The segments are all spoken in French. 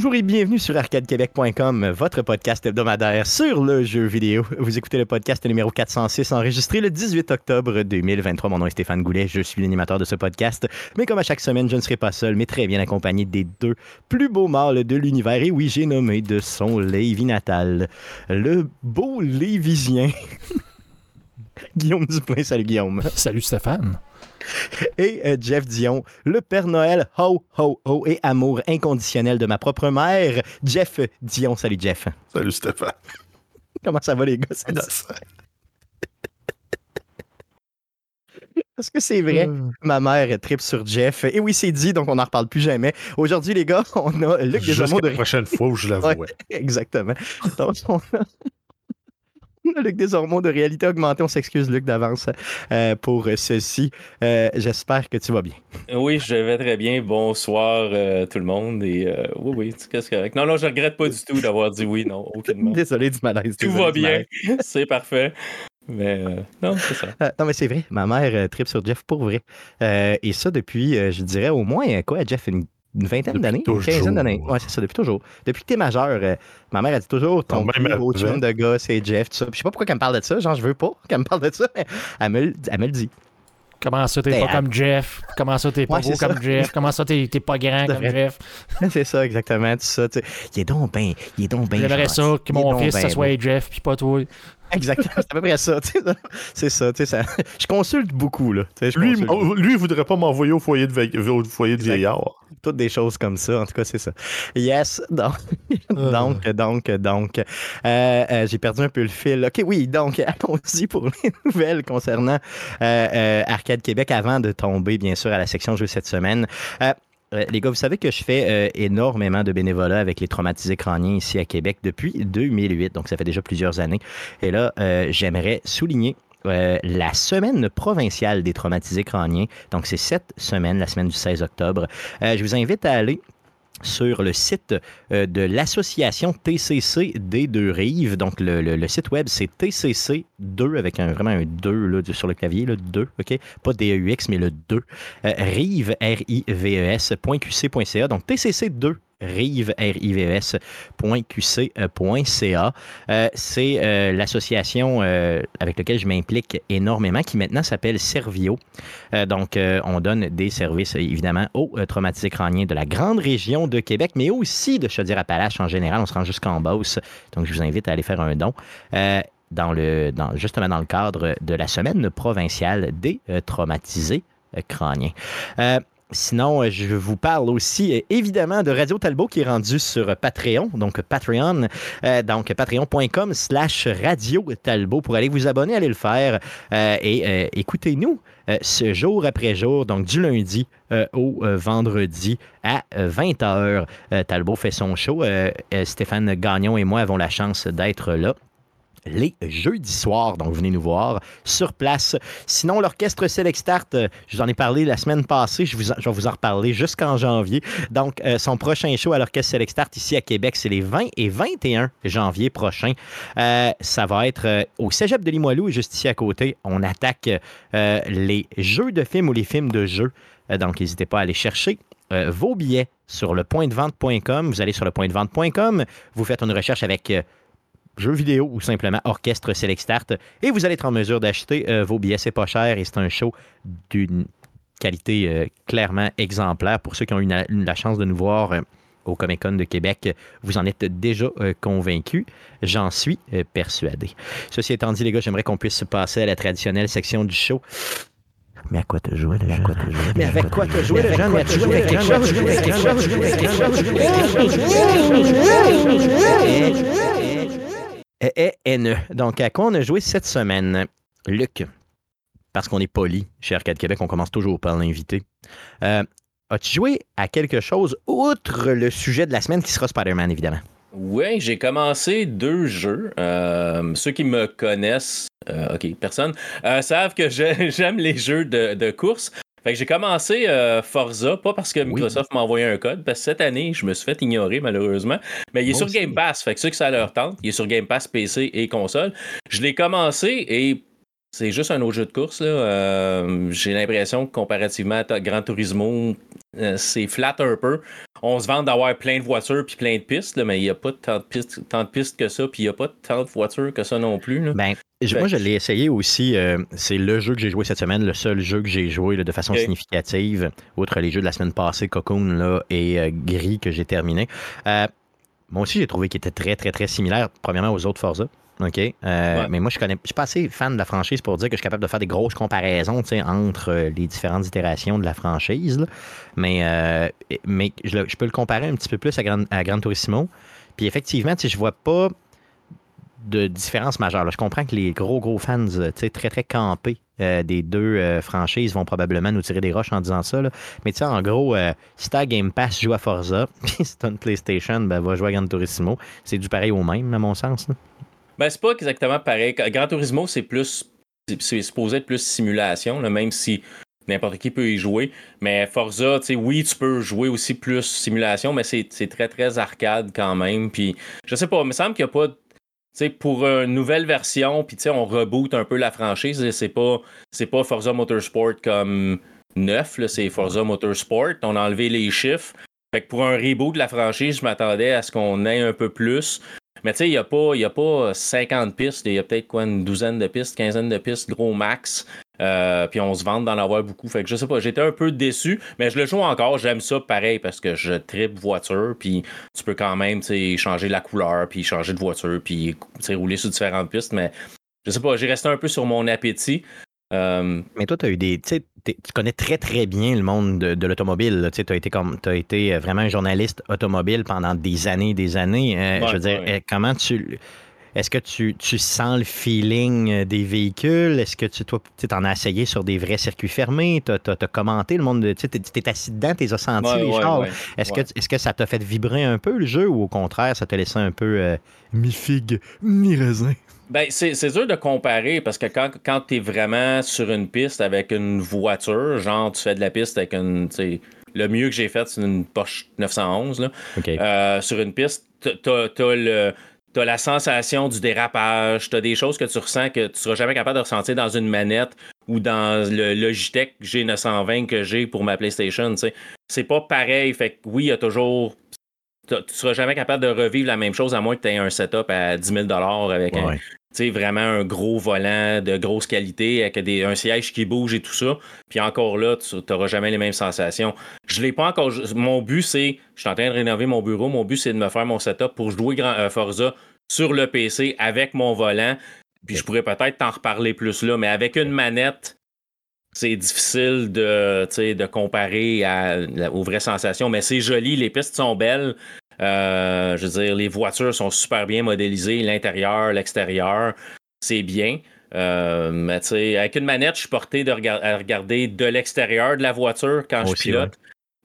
Bonjour et bienvenue sur arcadequebec.com, votre podcast hebdomadaire sur le jeu vidéo. Vous écoutez le podcast numéro 406, enregistré le 18 octobre 2023. Mon nom est Stéphane Goulet, je suis l'animateur de ce podcast. Mais comme à chaque semaine, je ne serai pas seul, mais très bien accompagné des deux plus beaux mâles de l'univers. Et oui, j'ai nommé de son Lévi natal, le beau Lévisien. Guillaume Duplain, salut Guillaume. Salut Stéphane et euh, Jeff Dion, le Père Noël, ho, ho, ho, et amour inconditionnel de ma propre mère, Jeff Dion. Salut, Jeff. Salut, Stéphane. Comment ça va, les gars? Est-ce que c'est vrai? Euh. Ma mère tripe sur Jeff. Et oui, c'est dit, donc on n'en reparle plus jamais. Aujourd'hui, les gars, on a Luc Desormeaux de... la prochaine fois où je la vois. exactement. Donc, on a Luc Desormeaux de Réalité Augmentée. On s'excuse, Luc, d'avance euh, pour ceci. Euh, j'espère que tu vas bien. Oui, je vais très bien. Bonsoir euh, tout le monde. Et oui, oui, qu'est-ce correct. Non, non, je regrette pas du tout d'avoir dit oui, non, aucunement. Désolé du malaise. Tout va bien. C'est parfait. Mais non, c'est ça. non, mais c'est vrai. Ma mère tripe sur Jeff pour vrai. et ça depuis, je dirais, au moins, quoi, Jeff, une une vingtaine d'années, une quinzaine d'années. Ouais, c'est ça, depuis toujours. Depuis que t'es majeur, euh, ma mère a dit toujours ton plus gros chum de gars, c'est Jeff, tout ça. je sais pas pourquoi elle me parle de ça, genre je veux pas qu'elle me parle de ça, mais elle me, elle me le dit. Comment ça, t'es ben, pas comme Jeff? Comment ça, t'es pas beau comme Jeff? Comment ça, t'es pas grand comme Jeff? C'est ça, exactement. Tout ça, il est donc bien. Il est donc bien. J'aimerais ça que mon fils, ça soit Jeff, puis pas toi. Exactement, c'est à peu près ça. C'est ça, ça. Je consulte beaucoup. Là, lui, lui, il voudrait pas m'envoyer au foyer de, au foyer de vieillard. Toutes des choses comme ça, en tout cas, c'est ça. Yes, donc, euh. donc, donc, donc. Euh, euh, j'ai perdu un peu le fil. OK, oui, donc, allons-y pour les nouvelles concernant Arcade Québec avant de tomber, bien sûr, à la section jeux cette semaine. Euh, les gars, vous savez que je fais euh, énormément de bénévolat avec les traumatisés crâniens ici à Québec depuis 2008, donc ça fait déjà plusieurs années. Et là, euh, j'aimerais souligner la semaine provinciale des traumatisés crâniens. Donc, c'est cette semaine, la semaine du 16 octobre. je vous invite à aller sur le site euh, de l'association TCC des deux rives. Donc, le, site web, c'est TCC2 avec vraiment un 2 là, sur le clavier, le 2, OK? Pas DEUX, mais le 2. Euh, rive, R-I-V-E-S.qc.ca. Donc, TCC2 rive, rives.qc.ca. Euh, c'est euh, l'association euh, avec laquelle je m'implique énormément, qui maintenant s'appelle Servio. donc, on donne des services, évidemment, aux traumatisés crâniens de la grande région de Québec, mais aussi de Chaudière-Appalaches en général. On se rend jusqu'en Beauce. Donc, je vous invite à aller faire un don. dans le, dans, justement dans le cadre de la semaine provinciale des traumatisés crâniens. Sinon, euh, je vous parle aussi euh, évidemment de Radio Talbot qui est rendu sur Patreon, donc Patreon, euh, donc patreon.com slash Radio Talbot pour aller vous abonner, aller le faire et écoutez-nous ce jour après jour, donc du lundi au vendredi à 20h. Talbot fait son show. Stéphane Gagnon et moi avons la chance d'être là les jeudis soirs. Donc, venez nous voir sur place. Sinon, l'orchestre Select Start, euh, je vous en ai parlé la semaine passée. Je, vais vous en reparler jusqu'en janvier. Donc, euh, son prochain show à l'orchestre Select Start ici à Québec, c'est les 20 et 21 janvier prochains. Euh, ça va être au cégep de Limoilou et juste ici à côté. On attaque les jeux de films ou les films de jeux. donc, n'hésitez pas à aller chercher vos billets sur le point de vente.com. Vous allez sur le point de vente.com, vous faites une recherche avec jeux vidéo ou simplement orchestre Select Start. Et vous allez être en mesure d'acheter euh, vos billets. C'est pas cher et c'est un show d'une qualité euh, clairement exemplaire. Pour ceux qui ont eu la chance de nous voir euh, au Comic Con de Québec, vous en êtes déjà convaincus. J'en suis persuadé. Ceci étant dit, les gars, j'aimerais qu'on puisse passer à la traditionnelle section du show. Mais à quoi te jouer, le jeune? Mais avec quoi te jouer, le jeune? Mais tu jouer quelque chose? E. Donc, à quoi on a joué cette semaine? Luc, parce qu'on est poli chez Arcade Québec, on commence toujours par l'inviter. Euh, as-tu joué à quelque chose outre le sujet de la semaine qui sera Spider-Man, évidemment? Oui, j'ai commencé deux jeux. Euh, ceux qui me connaissent, euh, ok, personne, savent que j'aime les jeux de course. Fait que j'ai commencé euh, Forza, pas parce que Microsoft m'a envoyé un code, parce que cette année, je me suis fait ignorer malheureusement. Mais il est sur Game Pass, fait que ceux que ça leur tente, il est sur Game Pass PC et console. Je l'ai commencé et c'est juste un autre jeu de course. Euh, j'ai l'impression que comparativement à Gran Turismo, euh, c'est flat un peu. On se vante d'avoir plein de voitures puis plein de pistes, mais il n'y a pas tant de pistes, tant de pistes que ça, puis il n'y a pas tant de voitures que ça non plus. Ben, moi, je l'ai essayé aussi. Euh, c'est le jeu que j'ai joué cette semaine, le seul jeu que j'ai joué de façon significative, outre les jeux de la semaine passée, Cocoon là, et euh, Gris que j'ai terminé. Euh, moi aussi, j'ai trouvé qu'il était très, très, très similaire, premièrement, aux autres Forza. OK? Mais moi, je connais. Je suis pas assez fan de la franchise pour dire que je suis capable de faire des grosses comparaisons entre les différentes itérations de la franchise. Mais, mais je, peux le comparer un petit peu plus à Gran, à Gran Turismo. Puis effectivement, je vois pas de différence majeure. Je comprends que les gros, gros fans très, très campés euh, des deux euh, franchises vont probablement nous tirer des roches en disant ça. Mais tu sais, en gros, euh, si t'as Game Pass, joue à Forza, puis si t'as une PlayStation, ben, va jouer à Gran Turismo. C'est du pareil au même, à mon sens. Ben, c'est pas exactement pareil. Gran Turismo, c'est plus. C'est supposé être plus simulation, même si n'importe qui peut y jouer. Mais Forza, tu sais, oui, tu peux jouer aussi plus simulation, mais c'est très, très arcade quand même. Puis, je sais pas, il me semble qu'il n'y a pas pour une nouvelle version, puis on reboot un peu la franchise. C'est pas, pas Forza Motorsport comme neuf, c'est Forza Motorsport. On a enlevé les chiffres. Fait que pour un reboot de la franchise, je m'attendais à ce qu'on ait un peu plus. Mais tu sais, il n'y a, pas, a pas 50 pistes, il y a peut-être quoi, une douzaine de pistes, quinzaine de pistes, gros max. Euh, puis on se vante d'en avoir beaucoup. Fait que je sais pas, j'étais un peu déçu, mais je le joue encore. J'aime ça pareil parce que je tripe voiture, puis tu peux quand même changer la couleur, puis changer de voiture, puis rouler sur différentes pistes. Mais je sais pas, j'ai resté un peu sur mon appétit. Euh, mais toi, tu as eu des. Connais très, très bien le monde de, l'automobile. Tu as été, comme, as été vraiment un journaliste automobile pendant des années des années. Euh, je veux dire, comment tu est-ce que tu, sens le feeling euh, des véhicules? Est-ce que tu, toi, tu en as essayé sur des vrais circuits fermés? Tu as, commenté le monde, tu es, assis dedans, tu as senti les chars. est-ce, que, est-ce que ça t'a fait vibrer un peu le jeu ou au contraire, ça t'a laissé un peu euh, mi-figue, mi-raisin? Ben, c'est, dur de comparer parce que quand, quand tu es vraiment sur une piste avec une voiture, genre tu fais de la piste avec une. Le mieux que j'ai fait, c'est une Porsche 911. Là. Euh, sur une piste, tu as le tu as la sensation du dérapage, tu as des choses que tu ressens que tu seras jamais capable de ressentir dans une manette ou dans le Logitech G920 que j'ai pour ma PlayStation. C'est pas pareil. Fait que oui, il y a toujours. Tu seras jamais capable de revivre la même chose à moins que tu aies un setup à 10 000 avec un, vraiment un gros volant de grosse qualité avec des, un siège qui bouge et tout ça. Puis encore là, tu n'auras jamais les mêmes sensations. Je l'ai pas encore. Mon but, c'est. Je suis en train de rénover mon bureau. Mon but, c'est de me faire mon setup pour jouer grand, euh, Forza sur le PC avec mon volant. Puis je pourrais peut-être t'en reparler plus là, mais avec une manette, c'est difficile de, de comparer aux vraies sensations. Mais c'est joli, les pistes sont belles. Euh, je veux dire, les voitures sont super bien modélisées, l'intérieur, l'extérieur, c'est bien. Euh, mais tu sais, avec une manette, je suis porté de à regarder de l'extérieur de la voiture quand je pilote.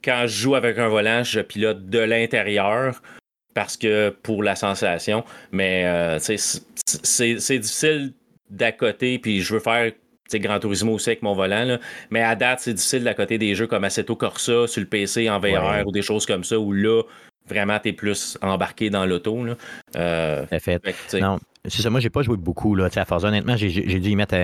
Quand je joue avec un volant, je pilote de l'intérieur parce que pour la sensation. Mais euh, c'est difficile d'à côté, puis je veux faire Grand Turismo aussi avec mon volant. Mais à date, c'est difficile d'à côté des jeux comme Assetto Corsa sur le PC en VR ou des choses comme ça où là, vraiment, tu es plus embarqué dans l'auto. Euh, fait. non, c'est ça. Moi, j'ai pas joué beaucoup là, à Forza. Honnêtement, j'ai dû y mettre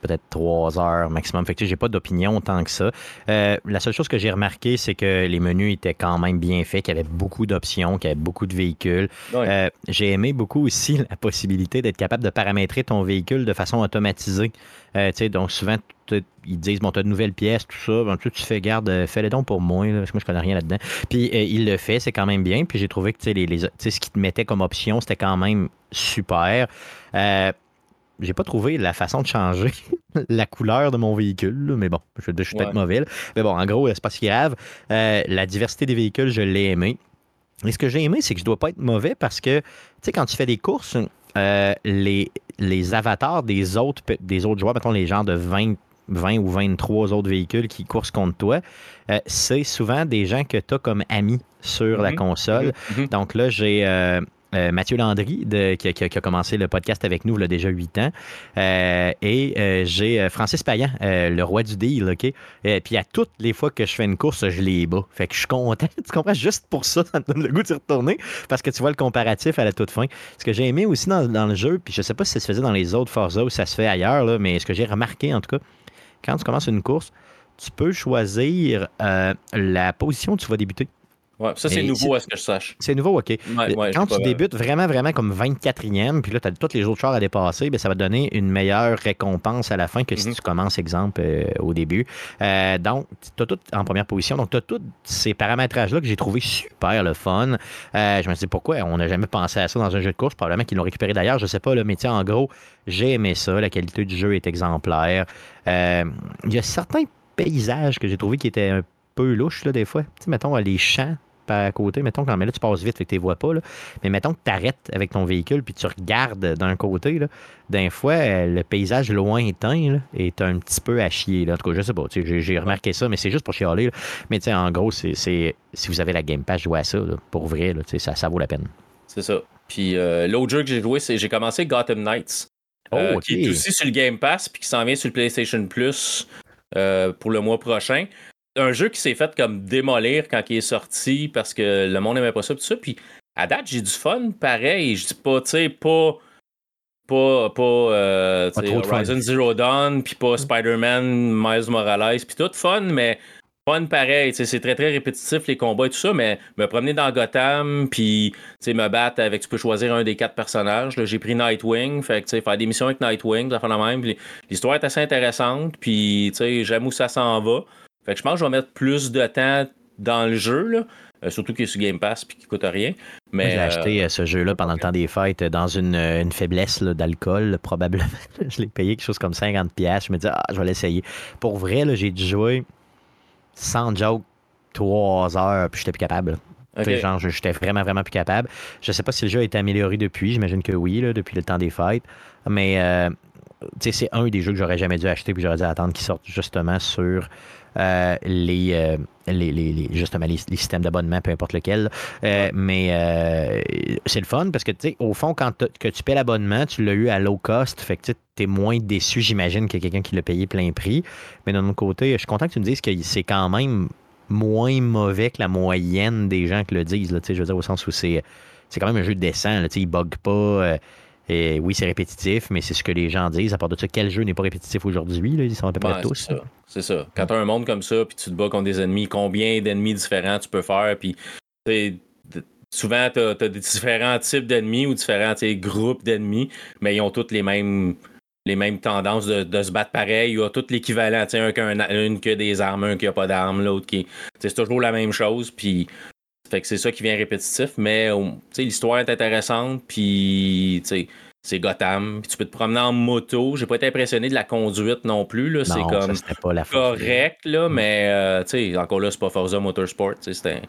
peut-être trois heures maximum. Fait que j'ai pas d'opinion tant que ça. Euh, la seule chose que j'ai remarqué, c'est que les menus étaient quand même bien faits, qu'il y avait beaucoup d'options, qu'il y avait beaucoup de véhicules. Euh, j'ai aimé beaucoup aussi la possibilité d'être capable de paramétrer ton véhicule de façon automatisée. Euh, donc souvent, ils disent bon, tu as de nouvelles pièces, tout ça. Ben, tu fais garde, fais-les donc pour moi, parce que moi je connais rien là-dedans. Puis il le fait, c'est quand même bien. Puis j'ai trouvé que les, les, ce qu'il te mettait comme option, c'était quand même super. Euh, j'ai pas trouvé la façon de changer la couleur de mon véhicule, mais bon, je, suis peut-être mauvais. Mais bon, en gros, c'est pas si grave. Euh, la diversité des véhicules, je l'ai aimé. Et ce que j'ai aimé, c'est que je dois pas être mauvais parce que, tu sais, quand tu fais des courses, euh, les, les avatars des autres, des autres joueurs, mettons les gens de 20, 20 ou 23 autres véhicules qui coursent contre toi, euh, c'est souvent des gens que tu as comme amis sur la mm-hmm. console. Mm-hmm. Donc là, j'ai euh, Mathieu Landry, qui, a, commencé le podcast avec nous il a déjà huit ans. Euh, et euh, j'ai Francis Payan, le roi du deal, OK? puis à toutes les fois que je fais une course, je les bats. Fait que je suis content. Tu comprends? Juste pour ça, ça me donne le goût d'y retourner parce que tu vois le comparatif à la toute fin. Ce que j'ai aimé aussi dans, le jeu, puis je sais pas si ça se faisait dans les autres Forza ou ça se fait ailleurs, mais ce que j'ai remarqué en tout cas, quand tu commences une course, tu peux choisir la position où tu vas débuter. Ouais, ça, c'est nouveau à ce que je sache. C'est nouveau, OK. Quand tu débutes vraiment, vraiment comme 24e, puis là, tu as tous les autres chars à dépasser, bien, ça va donner une meilleure récompense à la fin que si mhm. tu commences, exemple, euh, au début. Euh, donc, tu as tout en première position. Donc, tu as tous ces paramétrages-là que j'ai trouvé super le fun. Euh, je me suis dit, pourquoi? On n'a jamais pensé à ça dans un jeu de course? Probablement qu'ils l'ont récupéré d'ailleurs. Je sais pas, le métier, en gros, j'ai aimé ça. La qualité du jeu est exemplaire. Il y a certains paysages que j'ai trouvé qui étaient un peu louches, là, des fois. Tu sais, mettons, les champs à côté. Mettons quand mais là, tu passes vite, fait que tu les vois pas. Là. Mais mettons que tu arrêtes avec ton véhicule puis tu regardes d'un côté. Là. D'un fois, euh, le paysage lointain là, est un petit peu à chier. Là. En tout cas, je sais pas. J'ai remarqué ça, mais c'est juste pour chialer. Mais en gros, c'est si vous avez la Game Pass, jouez à ça. pour vrai, là, ça, ça vaut la peine. C'est ça. Puis euh, l'autre jeu que j'ai joué, c'est j'ai commencé Gotham Knights. Euh, oh, qui est aussi sur le Game Pass puis qui s'en vient sur le PlayStation Plus pour le mois prochain un jeu qui s'est fait comme démolir quand il est sorti parce que le monde n'aimait pas ça, tout ça. Puis à date, j'ai du fun pareil. Je dis pas, tu sais, pas. Pas, pas, euh, Horizon Zero Dawn, puis pas Spider-Man, Miles Morales, puis tout fun, mais fun pareil. C'est très très répétitif les combats et tout ça, mais me promener dans Gotham, puis me battre avec, tu peux choisir un des quatre personnages. J'ai pris Nightwing, fait que faire des missions avec Nightwing, ça fait la même. L'histoire est assez intéressante, puis j'aime où ça s'en va. Fait que je pense que je vais mettre plus de temps dans le jeu, là. Euh, surtout qu'il est sur Game Pass et qu'il coûte rien. Mais, j'ai acheté euh, ce jeu-là pendant le temps des fêtes dans une, une faiblesse d'alcool, probablement. je l'ai payé quelque chose comme 50$. Je me dis, ah, je vais l'essayer. Pour vrai, j'ai dû jouer sans joke 3 heures, puis j'étais plus capable. Genre, j'étais vraiment, vraiment plus capable. Je sais pas si le jeu a été amélioré depuis. J'imagine que oui, là, depuis le temps des fêtes. Mais euh, c'est un des jeux que j'aurais jamais dû acheter, puis j'aurais dû attendre qu'il sorte justement sur euh, euh, les, les, justement les, systèmes d'abonnement, peu importe lequel. Euh, mais c'est le fun parce que, tu sais, au fond, quand que tu paies l'abonnement, tu l'as eu à low cost. Fait que tu es moins déçu, j'imagine, que quelqu'un qui l'a payé plein prix. Mais d'un autre côté, je suis content que tu me dises que c'est quand même moins mauvais que la moyenne des gens qui le disent. Là, je veux dire, au sens où c'est c'est quand même un jeu décent. Là, il bug pas. Et oui, c'est répétitif, mais c'est ce que les gens disent. À part de ça, quel jeu n'est pas répétitif aujourd'hui? Ils sont à peu près tous. C'est ça. Quand tu as un monde comme ça, puis tu te bats contre des ennemis, combien d'ennemis différents tu peux faire? Puis souvent, tu as, des différents types d'ennemis ou différents groupes d'ennemis, mais ils ont tous les mêmes les mêmes tendances de, se battre pareil. Il y a tout l'équivalent. Un qui a une qui a des armes, un qui n'a pas d'armes, l'autre qui. C'est toujours la même chose. Puis fait que c'est ça qui vient répétitif, mais l'histoire est intéressante, puis c'est Gotham. Puis tu peux te promener en moto. J'ai pas été impressionné de la conduite non plus. C'est comme pas la correct, là, mais euh, sais encore là, c'est pas Forza Motorsport. C'était.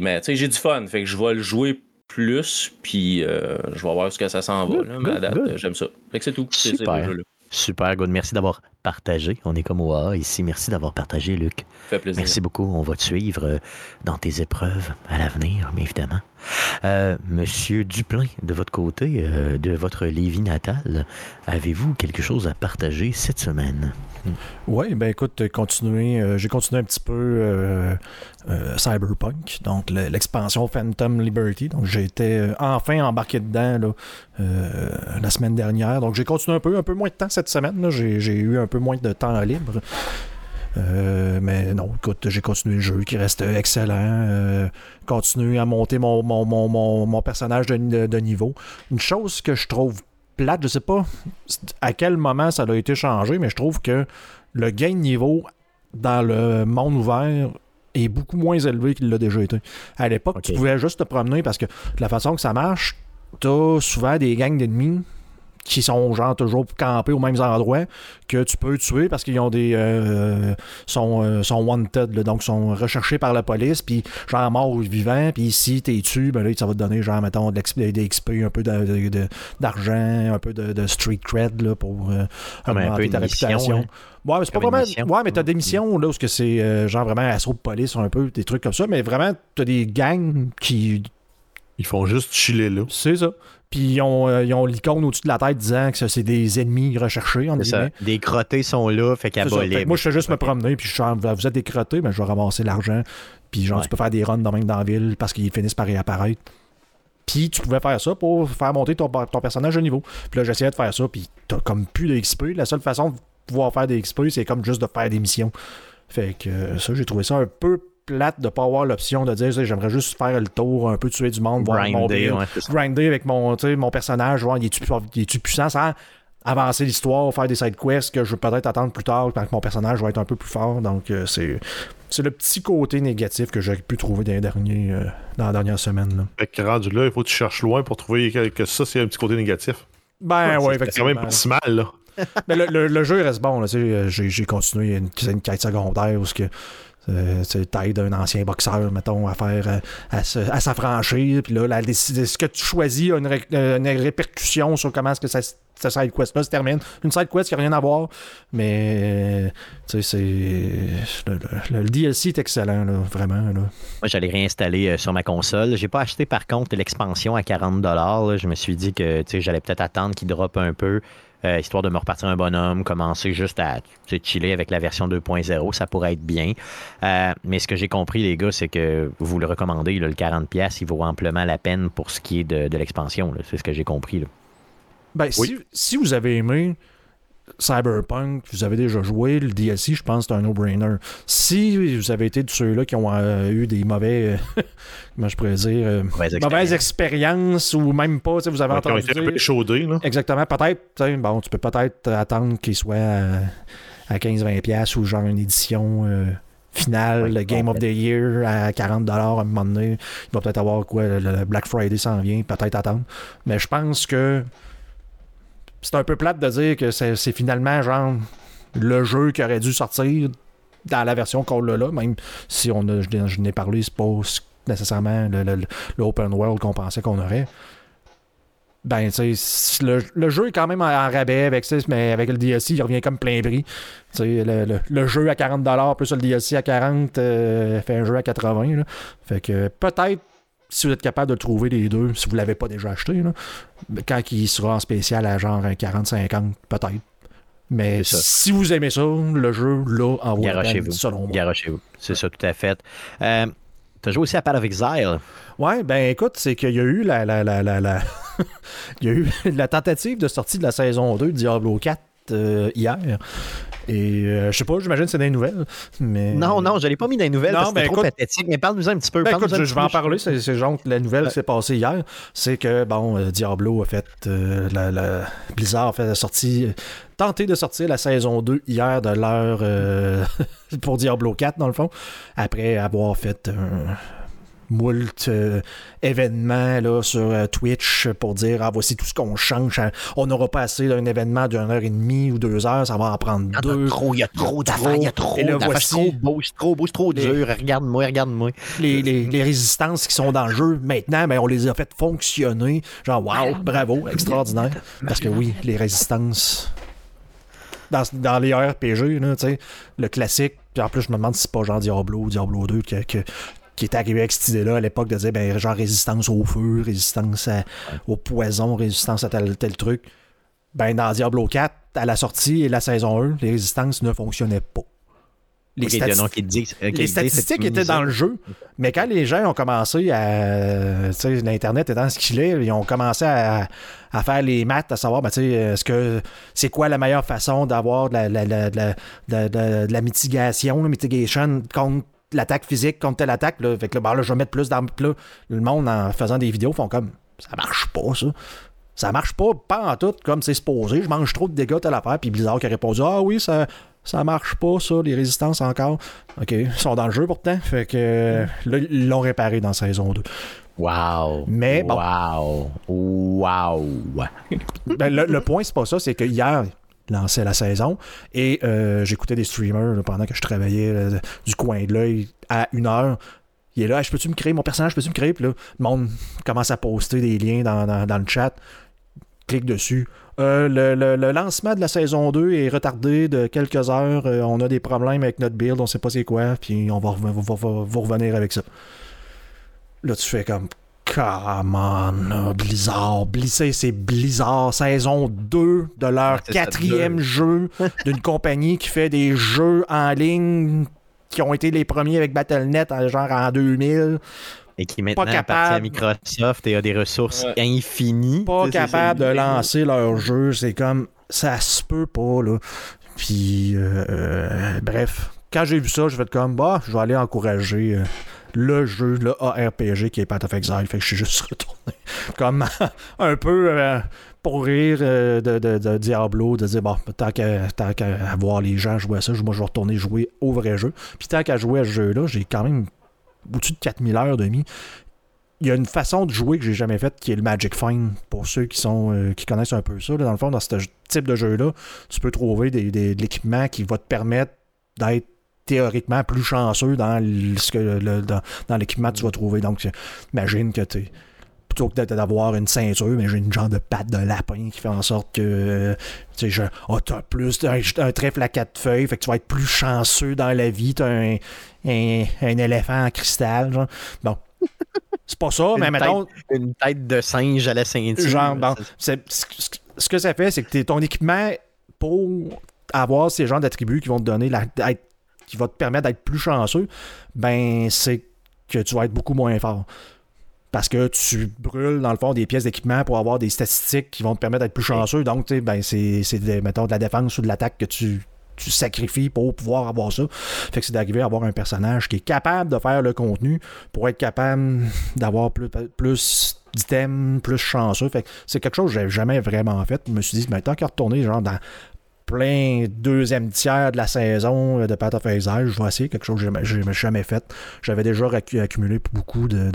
Mais j'ai du fun. Fait que je vais le jouer plus, puis euh, je vais voir ce que ça s'en va. Là, j'aime ça. Fait que c'est tout. Super. Super, good. Merci d'avoir partagé. On est comme au A ici. Merci d'avoir partagé, Luc. Fait plaisir. Merci beaucoup. On va te suivre euh, dans tes épreuves à l'avenir, bien évidemment. Euh, Monsieur Duplain, de votre côté, euh, de votre Lévis natal, avez-vous quelque chose à partager cette semaine? Oui, ben écoute, continuer, euh, j'ai continué un petit peu euh, euh, Cyberpunk, donc l'expansion Phantom Liberty. Donc j'ai été enfin embarqué dedans la semaine dernière. Donc j'ai continué un peu, un peu moins de temps cette semaine. J'ai eu un peu moins de temps libre. mais non, écoute, j'ai continué le jeu qui reste excellent. continuer à monter mon, mon, personnage de, de, niveau. Une chose que je trouve plate. Je sais pas à quel moment ça a été changé, mais je trouve que le gain de niveau dans le monde ouvert est beaucoup moins élevé qu'il l'a déjà été. À l'époque, tu pouvais juste te promener parce que de la façon que ça marche, tu as souvent des gangs d'ennemis qui sont genre toujours campés aux mêmes endroits que tu peux tuer parce qu'ils ont des euh, sont, euh, sont wanted donc sont recherchés par la police puis genre mort ou vivant puis si t'es tu ben là ça va te donner genre mettons de l'XP un peu d'argent un peu de, street cred là, pour euh, ah, ben, augmenter ta réputation hein. Ouais, mais c'est pas vraiment. Ouais, mais t'as des missions là où c'est genre vraiment assaut de police, un peu, des trucs comme ça, mais vraiment, t'as des gangs qui. Ils font juste chiller là. C'est ça. Puis ils ont, euh, ont l'icône au-dessus de la tête disant que c'est des ennemis recherchés. En ça. Des crottés sont là, fait qu'à Moi, je fais juste me promener, puis je suis vous êtes des crottés, mais je vais ramasser l'argent. Puis genre, tu peux faire des runs dans, même dans la ville parce qu'ils finissent par réapparaître. Puis tu pouvais faire ça pour faire monter ton, ton personnage de niveau. Puis là, j'essayais de faire ça, puis t'as comme plus d'XP. La seule façon de pouvoir faire des XP, c'est comme juste de faire des missions. Fait que ça, j'ai trouvé ça un peu plate de pas avoir l'option de dire j'aimerais juste faire le tour, un peu tuer du monde, voir mon Grinder, build, ouais, ça. grinder avec mon, mon personnage, voir il est-tu puissant sans avancer l'histoire, faire des side quests que je vais peut-être attendre plus tard quand mon personnage va être un peu plus fort. Donc euh, c'est c'est le petit côté négatif que j'ai pu trouver dans les derniers euh, dans la dernière semaine. Là. Fait que rendu là, il faut que tu cherches loin pour trouver que, que ça, c'est un petit côté négatif. Ben ouais, c'est quand même effectivement. pas si mal, là. Mais le, le- le jeu reste bon. là, tu sais, euh, J'ai j'ai continué une, une quête secondaire où euh, tu aides un ancien boxeur, mettons, à faire euh, à, s'affranchir. Puis là, ce que tu choisis a euh, une répercussion sur comment est-ce que ça, ce side quest-là se termine. Une side quest qui n'a rien à voir, mais tu sais, c'est. Le, DLC est excellent, là, vraiment. Là. Moi, j'allais réinstaller sur ma console. J'ai pas acheté par contre l'expansion à 40 là. Je me suis dit que j'allais peut-être attendre qu'il droppe un peu, euh, histoire de me repartir un bonhomme, commencer juste à chiller avec la version 2.0. Ça pourrait être bien. Euh, mais ce que j'ai compris, les gars, c'est que vous le recommandez, là, le 40$, il vaut amplement la peine pour ce qui est de, de l'expansion. C'est ce que j'ai compris. là. Ben, si, si vous avez aimé Cyberpunk, vous avez déjà joué, le DLC, je pense que c'est un no-brainer. Si vous avez été de ceux-là qui ont euh, eu des mauvais, euh, comment je pourrais dire, euh, Mauvaise mauvaises expérience. expériences ou même pas, vous avez Qui ont entendu été un dire- peu chaudés, là. Exactement, peut-être, tu sais, bon, tu peux peut-être attendre qu'il soit à, à 15-20$ ou genre une édition euh, finale, le Game of the Year à 40$ à un moment donné. Il va peut-être avoir quoi, le, le Black Friday s'en vient, peut-être attendre. Mais je pense que c'est un peu plate de dire que c'est finalement genre le jeu qui aurait dû sortir dans la version qu'on l'a là, même si on a, je, je n'ai parlé, c'est pas nécessairement le, world qu'on pensait qu'on aurait. Ben, tu sais, le, jeu est quand même en, rabais avec mais avec le DLC, il revient comme plein prix. Tu sais, le, jeu à 40$ plus le DLC à 40$ euh, fait un jeu à 80$. là. Fait que peut-être, si vous êtes capable de trouver les deux, si vous l'avez pas déjà acheté, là, quand il sera en spécial à genre un 40-50$, peut-être. Mais si vous aimez ça, le jeu, là, en vaut Garochez-vous. selon moi. Garochez-vous. C'est ça, tout à fait. Euh, T'as joué aussi à Path of Exile. Ouais, ben écoute, c'est qu'il y a eu la, la, la, la, la- il y a eu la tentative de sortie de la saison 2 de Diablo 4 euh, hier. Et euh, je sais pas, j'imagine que c'est des nouvelles. Mais... Non, non, je l'ai pas mis dans les nouvelles Non, parce que ben, c'est trop écoute- pathétique. Mais parle-nous un petit peu. Ben, écoute, je, vais en parler, c'est c'est genre la nouvelle qui s'est passée hier. C'est que, bon, euh, Diablo a fait, euh, la, la- Blizzard a fait la sortie, tenté de sortir la saison 2 hier de l'heure pour Diablo 4, dans le fond, après avoir fait un moult euh, événements là, sur euh, Twitch pour dire ah voici tout ce qu'on change on n'aura pas assez d'un événement d'une heure et demie ou deux heures ça va en prendre Il y deux trop, il y a trop d'affaires, il y a trop d'affaires. voici- C'est trop beau, c'est trop beau, c'est trop dur. Regarde-moi, regarde-moi. les, les- les résistances qui sont dans le jeu maintenant, ben, on les a fait fonctionner. Genre, wow, bravo, extraordinaire. Parce que oui, les résistances. Dans, dans les RPG, là, le classique, puis en plus, je me demande si c'est pas genre Diablo ou Diablo 2 que- que- qui est arrivé avec cette idée-là à l'époque de dire, ben, genre résistance au feu, résistance à- au poison, résistance à tel, tel truc. Ben, dans Diablo 4, à la sortie et la saison 1, les résistances ne fonctionnaient pas. Les stati- dit- les statistiques étaient dans le jeu, mais quand les gens ont commencé à. Tu sais, l'Internet étant ce qu'il est, ils ont commencé à, à faire les maths, à savoir, ben, tu sais, est-ce que c'est quoi la meilleure façon d'avoir de la, la- la- la mitigation, la mitigation contre l'attaque physique, contre telle attaque. Là. Fait que là, ben, là, je vais mettre plus dans là, le monde en faisant des vidéos font comme ça marche pas, ça. Ça marche pas, pas en tout comme c'est supposé. Je mange trop de dégâts, telle affaire. Puis Blizzard qui a répondu Ah oui, ça, ça marche pas, ça, les résistances encore. Ok, ils sont dans le jeu pourtant. Fait que là, ils l'ont réparé dans saison 2. Wow. Mais bon. Wow. Wow. Ben, le, le point, c'est pas ça, c'est que hier, lançait la saison et euh, j'écoutais des streamers pendant que je travaillais là, du coin de l'œil à une heure. Il est là, je peux-tu me créer mon personnage, peux-tu me créer? Puis là, le monde commence à poster des liens dans, dans- le chat. Clique dessus. Euh, le, le- le lancement de la saison 2 est retardé de quelques heures. Euh, on a des problèmes avec notre build, on sait pas c'est quoi, puis on va, va- va- va- revenir avec ça. Là, tu fais comme. Come on, Blizzard. Blizzard, c'est Blizzard, saison 2 de leur quatrième jeu d'une compagnie qui fait des jeux en ligne qui ont été les premiers avec Battle.net, en- genre en 2000. Et qui maintenant Pas appartient à capable. Microsoft et a des ressources Ouais. infinies. Pas capable de lancer leur jeu. C'est comme, ça se peut pas, là. Puis, euh, euh, bref, quand j'ai vu ça, je vais comme, bah, je vais aller encourager euh, le jeu, le ARPG qui est Path of Exile. Fait que je suis juste retourné comme un peu euh, pour rire euh, de, Diablo, de dire, bon, tant qu'à voir les gens jouer à ça, moi je vais retourner jouer au vrai jeu. Puis tant qu'à jouer à ce jeu-là, j'ai quand même au-dessus de 4000 heures de mi il y a une façon de jouer que j'ai jamais faite qui est le Magic Find pour ceux qui sont euh, qui connaissent un peu ça. dans le fond, dans ce type de jeu-là, tu peux trouver des, de l'équipement qui va te permettre d'être théoriquement plus chanceux dans, ce que, dans, l'équipement que tu vas trouver. Donc, imagine que tu plutôt que d'avoir une ceinture, mais j'ai une genre de patte de lapin qui fait en sorte que tu sais, oh, as plus un, trèfle à quatre feuilles, fait que tu vas être plus chanceux dans la vie, tu as un, un, éléphant en cristal. Genre. Bon, c'est pas ça, mais mettons. une tête de singe à la ceinture. Genre, bon, ce que ça fait, c'est que ton équipement, pour avoir ces genres d'attributs qui vont te donner la, qui va te permettre d'être plus chanceux, ben c'est que tu vas être beaucoup moins fort. Parce que tu brûles, dans le fond, des pièces d'équipement pour avoir des statistiques qui vont te permettre d'être plus chanceux. Donc, ben, c'est, mettons, de la défense ou de l'attaque que tu, tu sacrifies pour pouvoir avoir ça. Fait que c'est d'arriver à avoir un personnage qui est capable de faire le contenu pour être capable d'avoir plus, plus d'items, plus chanceux. Fait que c'est quelque chose que j'ai jamais vraiment fait. Je me suis dit, mais tant qu'à retourner genre dans plein deuxième tiers de la saison de Path of Exile, je vais essayer quelque chose que j'ai jamais fait. J'avais déjà accumulé beaucoup de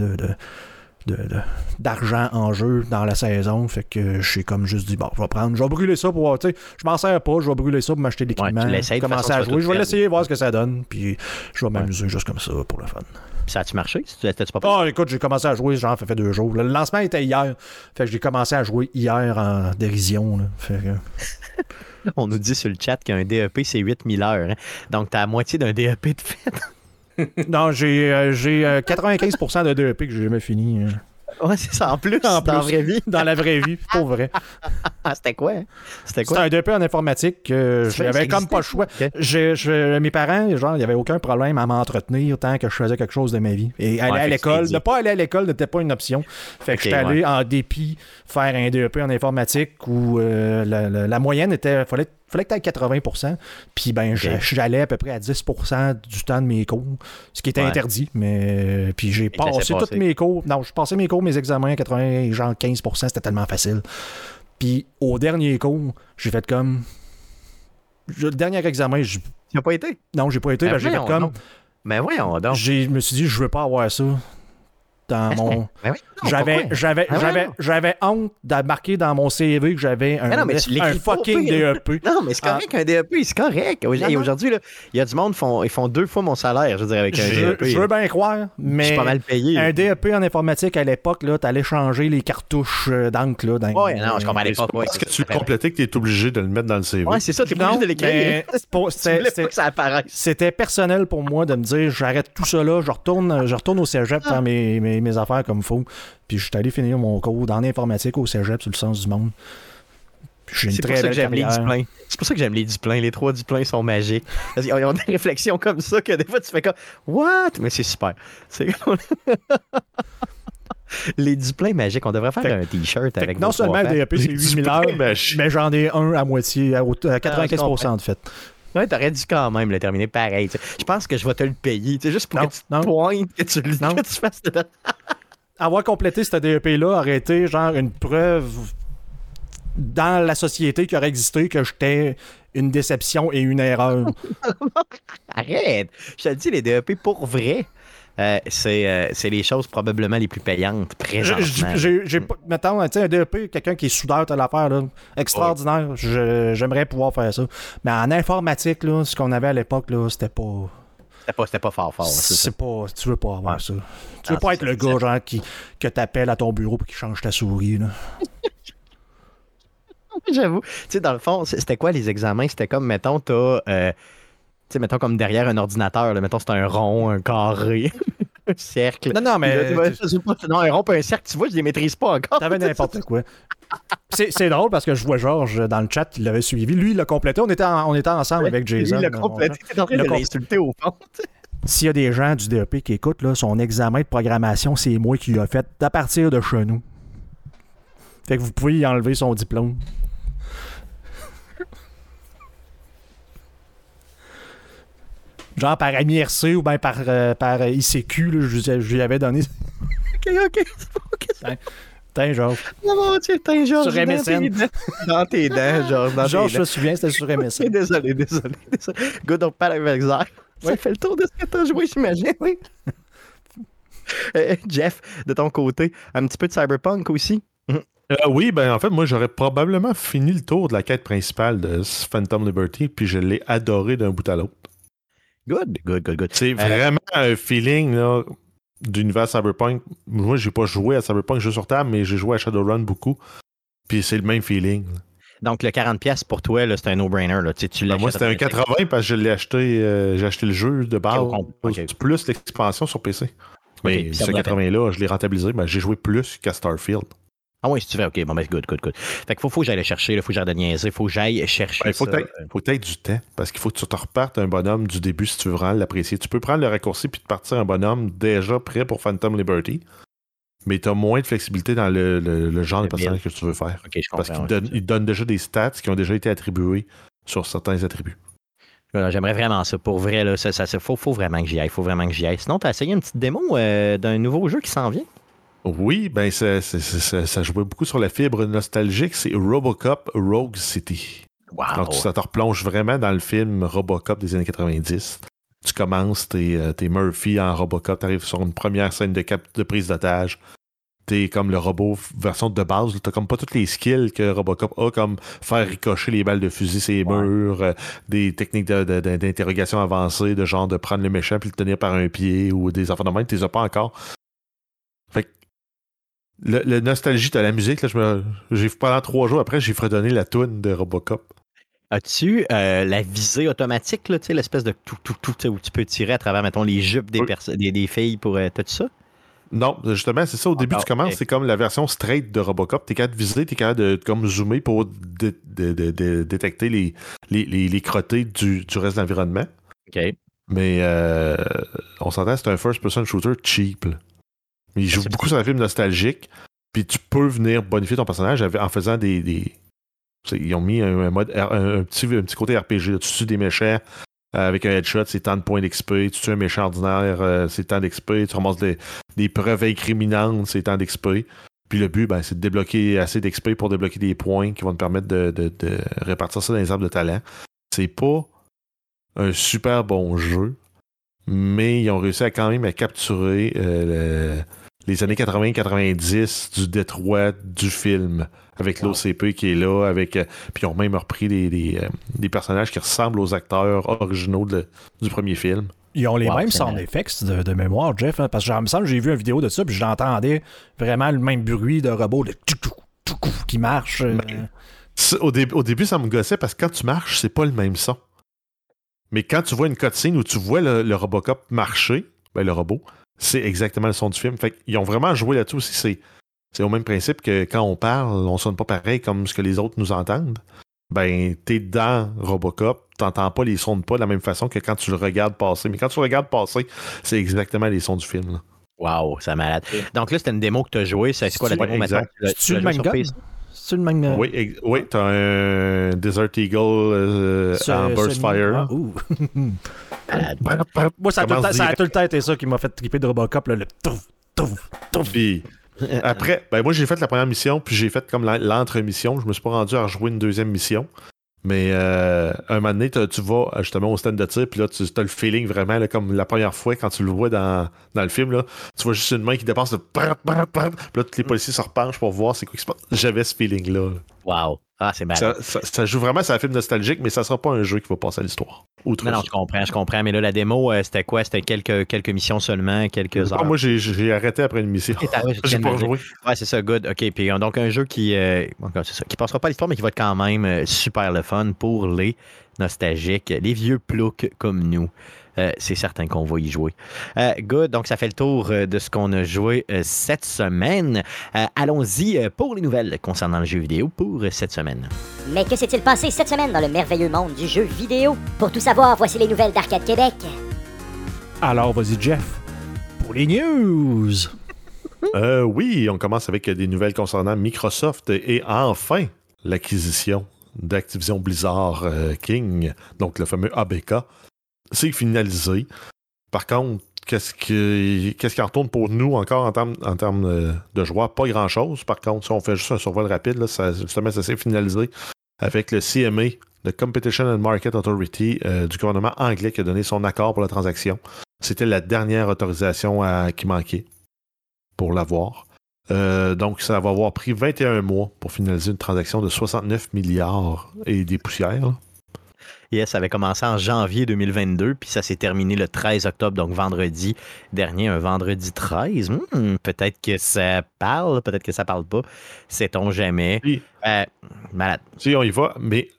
d'argent en jeu dans la saison. Fait que j'ai comme juste dit, bon, je vais prendre, je vais brûler ça pour, tu sais, je m'en sers pas, je vais brûler ça pour m'acheter l'équipement. Ouais, commencer à jouer. Je vais l'essayer, voir ce que ça donne, puis je vais m'amuser juste comme ça pour le fun. Ça a-tu marché? pas oh, écoute, j'ai commencé à jouer, genre, ça fait deux jours. Le lancement était hier. Fait que j'ai commencé à jouer hier en dérision. Fait On nous dit sur le chat qu'un DEP, c'est 8000 heures. Hein. Donc, t'as la moitié d'un DEP de fait non, j'ai, euh, j'ai 95% euh, de DEP que j'ai jamais fini. Hein. Ouais, c'est ça. En plus, dans la vraie vie. Dans la vraie vie, pour vrai. C'était quoi? C'était quoi? C'était un DEP en informatique. que J'avais comme pas le choix. mes parents, genre, il n'y avait aucun problème à m'entretenir tant que je faisais quelque chose de ma vie. Et aller à l'école, ne pas aller à l'école n'était pas une option. Fait que j'étais allé en dépit faire un DEP en informatique où euh, la, moyenne était. Fallait fallait que tu aies 80% Puis ben, j'allais à peu près à 10% du temps de mes cours, ce qui était interdit. Mais puis j'ai passé tous mes cours. Non, je passais mes cours, mes examens à 80, genre 15% c'était tellement facile. Puis au dernier cours, j'ai fait comme. Le dernier examen, je. Tu n'as pas été? Non, j'ai pas été. Ben, j'ai fait comme. Mais voyons donc. Je me suis dit, je veux pas avoir ça dans mon. Ben j'avais, j'avais, ben j'avais, j'avais honte de marquer dans mon CV que j'avais un, un fucking DEP. Non, mais c'est correct ah. un DEP, c'est correct. Et aujourd'hui, il y a du monde, font, ils font deux fois mon salaire, je veux dire, avec un DEP. Je veux bien croire, mais. Je pas mal payé. Un DEP en informatique à l'époque, là, t'allais changer les cartouches euh, d'encre, là. Dans, ouais, non, je comprends pas. Est-ce que tu le complétais que t'es obligé de le mettre dans le CV? Ouais, c'est ça, t'es obligé de l'écrire. C'était personnel pour moi de me dire, j'arrête tout ça là, je retourne, je retourne au cégep faire mes, mes, mes affaires comme il faut. Puis je suis allé finir mon cours dans l'informatique au cégep sur le sens du monde. C'est pour ça que j'aime les diplômes. C'est pour ça que j'aime les diplômes. Les trois diplômes sont magiques. Ils ont des réflexions comme ça que des fois tu fais comme What? Mais c'est super. les diplômes magiques, on devrait faire un t-shirt avec Non seulement le DAP, c'est 8000 heures, mais j'en ai un à moitié, à 95% ah, de fait. Ouais, t'aurais dû quand même le terminer pareil. Je pense que je vais te le payer, juste pour que tu non. pointes, que tu, que tu fasses avoir complété cette DEP-là aurait été genre une preuve dans la société qui aurait existé que j'étais une déception et une erreur. Arrête! Je te dis, les DEP pour vrai. Euh, euh, c'est les choses probablement les plus payantes présentement. J'ai, mettons, un DEP, quelqu'un qui est soudeur de l'affaire, extraordinaire. J'aimerais pouvoir faire ça. Mais en informatique, là, ce qu'on avait à l'époque, c'était pas. C'était pas, pas fort fort. C'est pas. Tu veux pas avoir ça. Tu veux pas être le gars genre qui, que t'appelles à ton bureau pour qu'il change ta souris. Là. J'avoue. Tu sais, dans le fond, c'était quoi les examens? C'était comme, mettons, t'as. Euh, sais, mettons, comme derrière un ordinateur, là, mettons, c'est un rond, un carré. un cercle. Non, non, mais. non, un rond, pas un cercle, tu vois, je les maîtrise pas encore. T'avais n'importe quoi. C'est drôle parce que je vois Georges dans le chat, il l'avait suivi. Lui, il l'a complété. On était, on était ensemble avec Jason. il l'a complété. en train de l'insulter au fond. S'il y a des gens du DEP qui écoutent, là, son examen de programmation, c'est moi qui l'ai fait à partir de chez nous. Fait que vous pouvez y enlever son diplôme. Genre par MIRC ou bien par, euh, par ICQ, là, je, je lui avais donné. ok, ok. okay. T'es genre. Non, mon Dieu, t'es genre. Sur MSN. Dans tes dents, genre. Dans genre, tes je me souviens, c'était sur MSN. désolé, désolé, désolé. Good, on parle avec Zach. Ça fait le tour de ce que t'as joué, j'imagine, oui. Euh, Jeff, de ton côté, un petit peu de Cyberpunk aussi? Euh, oui, ben en fait, moi j'aurais probablement fini le tour de la quête principale de Phantom Liberty, puis je l'ai adoré d'un bout à l'autre. Good, good, good, good. C'est vraiment un feeling là, d'univers Cyberpunk. Moi, j'ai pas joué à Cyberpunk juste sur table, mais j'ai joué à Shadowrun beaucoup. Puis c'est le même feeling. Donc le 40$ pour toi, c'est un no-brainer. Tu, tu ben, moi, c'était un 80 parce que je l'ai acheté, euh, j'ai acheté le jeu de base, okay, plus l'expansion sur PC. Mais ce 80$-là, je l'ai rentabilisé. Ben, j'ai joué plus qu'à Starfield. Ah oui, si tu veux, ok, bon, ben, good, good, good. Fait qu'il faut, faut que j'aille chercher, il faut que j'aille niaiser, il faut que j'aille chercher. Il faut que tu du temps, parce qu'il faut que tu te repartes un bonhomme du début si tu veux vraiment l'apprécier. Tu peux prendre le raccourci puis te partir un bonhomme déjà prêt pour Phantom Liberty, mais tu as moins de flexibilité dans le, le, genre de personnage que tu veux faire. je parce qu'il donne, donne déjà des stats qui ont déjà été attribués sur certains attributs. J'aimerais vraiment ça. Pour vrai, là, ça, ça, faut, faut vraiment que j'y aille. Faut vraiment que j'y aille. Sinon, tu as essayé une petite démo euh, d'un nouveau jeu qui s'en vient? Oui, ben ça, ça, jouait beaucoup sur la fibre nostalgique. C'est Robocop Rogue City. Wow. Donc, ça te replonge vraiment dans le film Robocop des années 90. Tu commences, t'es euh, es Murphy en Robocop, tu arrives sur une première scène de, cap de prise d'otage. T'es comme le robot version de base. T'as comme pas toutes les skills que Robocop a, comme faire ricocher les balles de fusil ses murs, euh, des techniques d'interrogation avancées, de genre de prendre le méchant puis le tenir par un pied ou des enfants de même, t'es pas encore. Le, nostalgie de la musique, là, j'ai pendant trois jours après, j'ai fredonné la toune de Robocop. As-tu euh, la visée automatique, l'espèce de tout, tout, tout, où tu peux tirer à travers, mettons, les jupes des, des, filles pour. euh, tout ça? Non, justement, c'est ça. Au début, tu commences, c'est comme la version straight de Robocop. T'es capable de viser, t'es capable de comme zoomer pour détecter les, les, les, crottés du, du reste de l'environnement. OK. Mais euh, on s'entend, c'est un first-person shooter cheap. Il joue beaucoup sur un film nostalgique. Puis tu peux venir bonifier ton personnage en faisant des. des... Ils ont mis un, mode un, petit, un petit côté RPG. Tu tues des méchants euh, avec un headshot, c'est tant de points d'XP. Tu tues un méchant ordinaire, euh, c'est tant d'XP. Tu ramasses des, des preuves incriminantes, c'est tant d'XP. Puis le but, ben, c'est de débloquer assez d'XP pour débloquer des points qui vont te permettre de, de, de répartir ça dans les arbres de talent. C'est pas un super bon jeu, mais ils ont réussi à quand même à capturer euh, le, les années 80-90 du Détroit du film, avec l'OCP qui est là, avec euh, puis ils ont même repris des, euh, des, personnages qui ressemblent aux acteurs originaux du premier film. Ils ont les mêmes sound effects de, mémoire, Jeff, hein, parce que me semble j'ai vu une vidéo de ça, puis j'entendais vraiment le même bruit de robot de qui marche. Euh. Ben, au, au, début, ça me gossait parce que quand tu marches, c'est pas le même son. Mais quand tu vois une cutscene où tu vois le, le Robocop marcher, ben le robot, c'est exactement le son du film. Fait ils ont vraiment joué là-dessus aussi. C'est, c'est au même principe que quand on parle, on sonne pas pareil comme ce que les autres nous entendent. Ben, t'es dans Robocop, t'entends pas les sons de pas de la même façon que quand tu le regardes passer. Mais quand tu le regardes passer, c'est exactement les sons du film. Waouh, c'est malade. Donc là, c'était une démo que tu as jouée. C'est quoi la démo maintenant? C'est le même C'est le même. Oui, oui t'as un Desert Eagle euh, en Burst Fire. Moi, ça a, tout le, temps, été ça qui m'a fait triper de Robocop, le touf, touf, touf. Puis après, ben moi j'ai fait la première mission, puis j'ai fait comme l'entre-mission. Je me suis pas rendu à rejouer une deuxième mission. Mais euh, un moment donné, tu vas justement au stand de tir, puis là, tu as le feeling vraiment, comme la première fois quand tu le vois dans, dans le film, là, tu vois juste une main qui dépasse, le puis là, tous les policiers se repenchent pour voir c'est quoi qui se passe. J'avais ce feeling-là. Wow. Ah, c'est malade. Ça, joue vraiment, c'est un film nostalgique, mais ça sera pas un jeu qui va passer à l'histoire. Non, non, je comprends, je comprends. Mais là, la démo, euh, c'était quoi? C'était quelques, quelques missions seulement, quelques heures? moi, j'ai arrêté après une mission. j'ai pas joué. Ouais, c'est ça, good. OK, puis euh, donc un jeu qui, euh, c'est ça, qui passera pas à l'histoire, mais qui va être quand même euh, super le fun pour les nostalgiques, les vieux ploucs comme nous. Euh, c'est certain qu'on va y jouer. Euh, good, donc ça fait le tour euh, de ce qu'on a joué cette semaine. Allons-y pour les nouvelles concernant le jeu vidéo pour cette semaine. Mais que s'est-il passé cette semaine dans le merveilleux monde du jeu vidéo? Pour tout savoir, voici les nouvelles d'Arcade Québec. Alors, vas-y, Jeff, pour les news. oui, on commence avec des nouvelles concernant Microsoft et enfin l'acquisition d'Activision Blizzard King, donc le fameux ABK, c'est finalisé. Par contre, qu'est-ce qui, qu'est-ce en retourne pour nous encore en termes, termes de joueurs? Pas grand-chose. Par contre, si on fait juste un survol rapide, ça, justement, ça s'est finalisé avec le CMA, le Competition and Market Authority euh, du gouvernement anglais qui a donné son accord pour la transaction. C'était la dernière autorisation qui manquait pour l'avoir. Euh, donc, ça va avoir pris 21 mois pour finaliser une transaction de 69 milliards et des poussières. Yes, ça avait commencé en janvier 2022, puis ça s'est terminé le 13 octobre, donc vendredi dernier, un vendredi 13. Hmm, peut-être que ça parle, peut-être que ça parle pas. Sait-on jamais. Euh, malade. Si, on y va, mais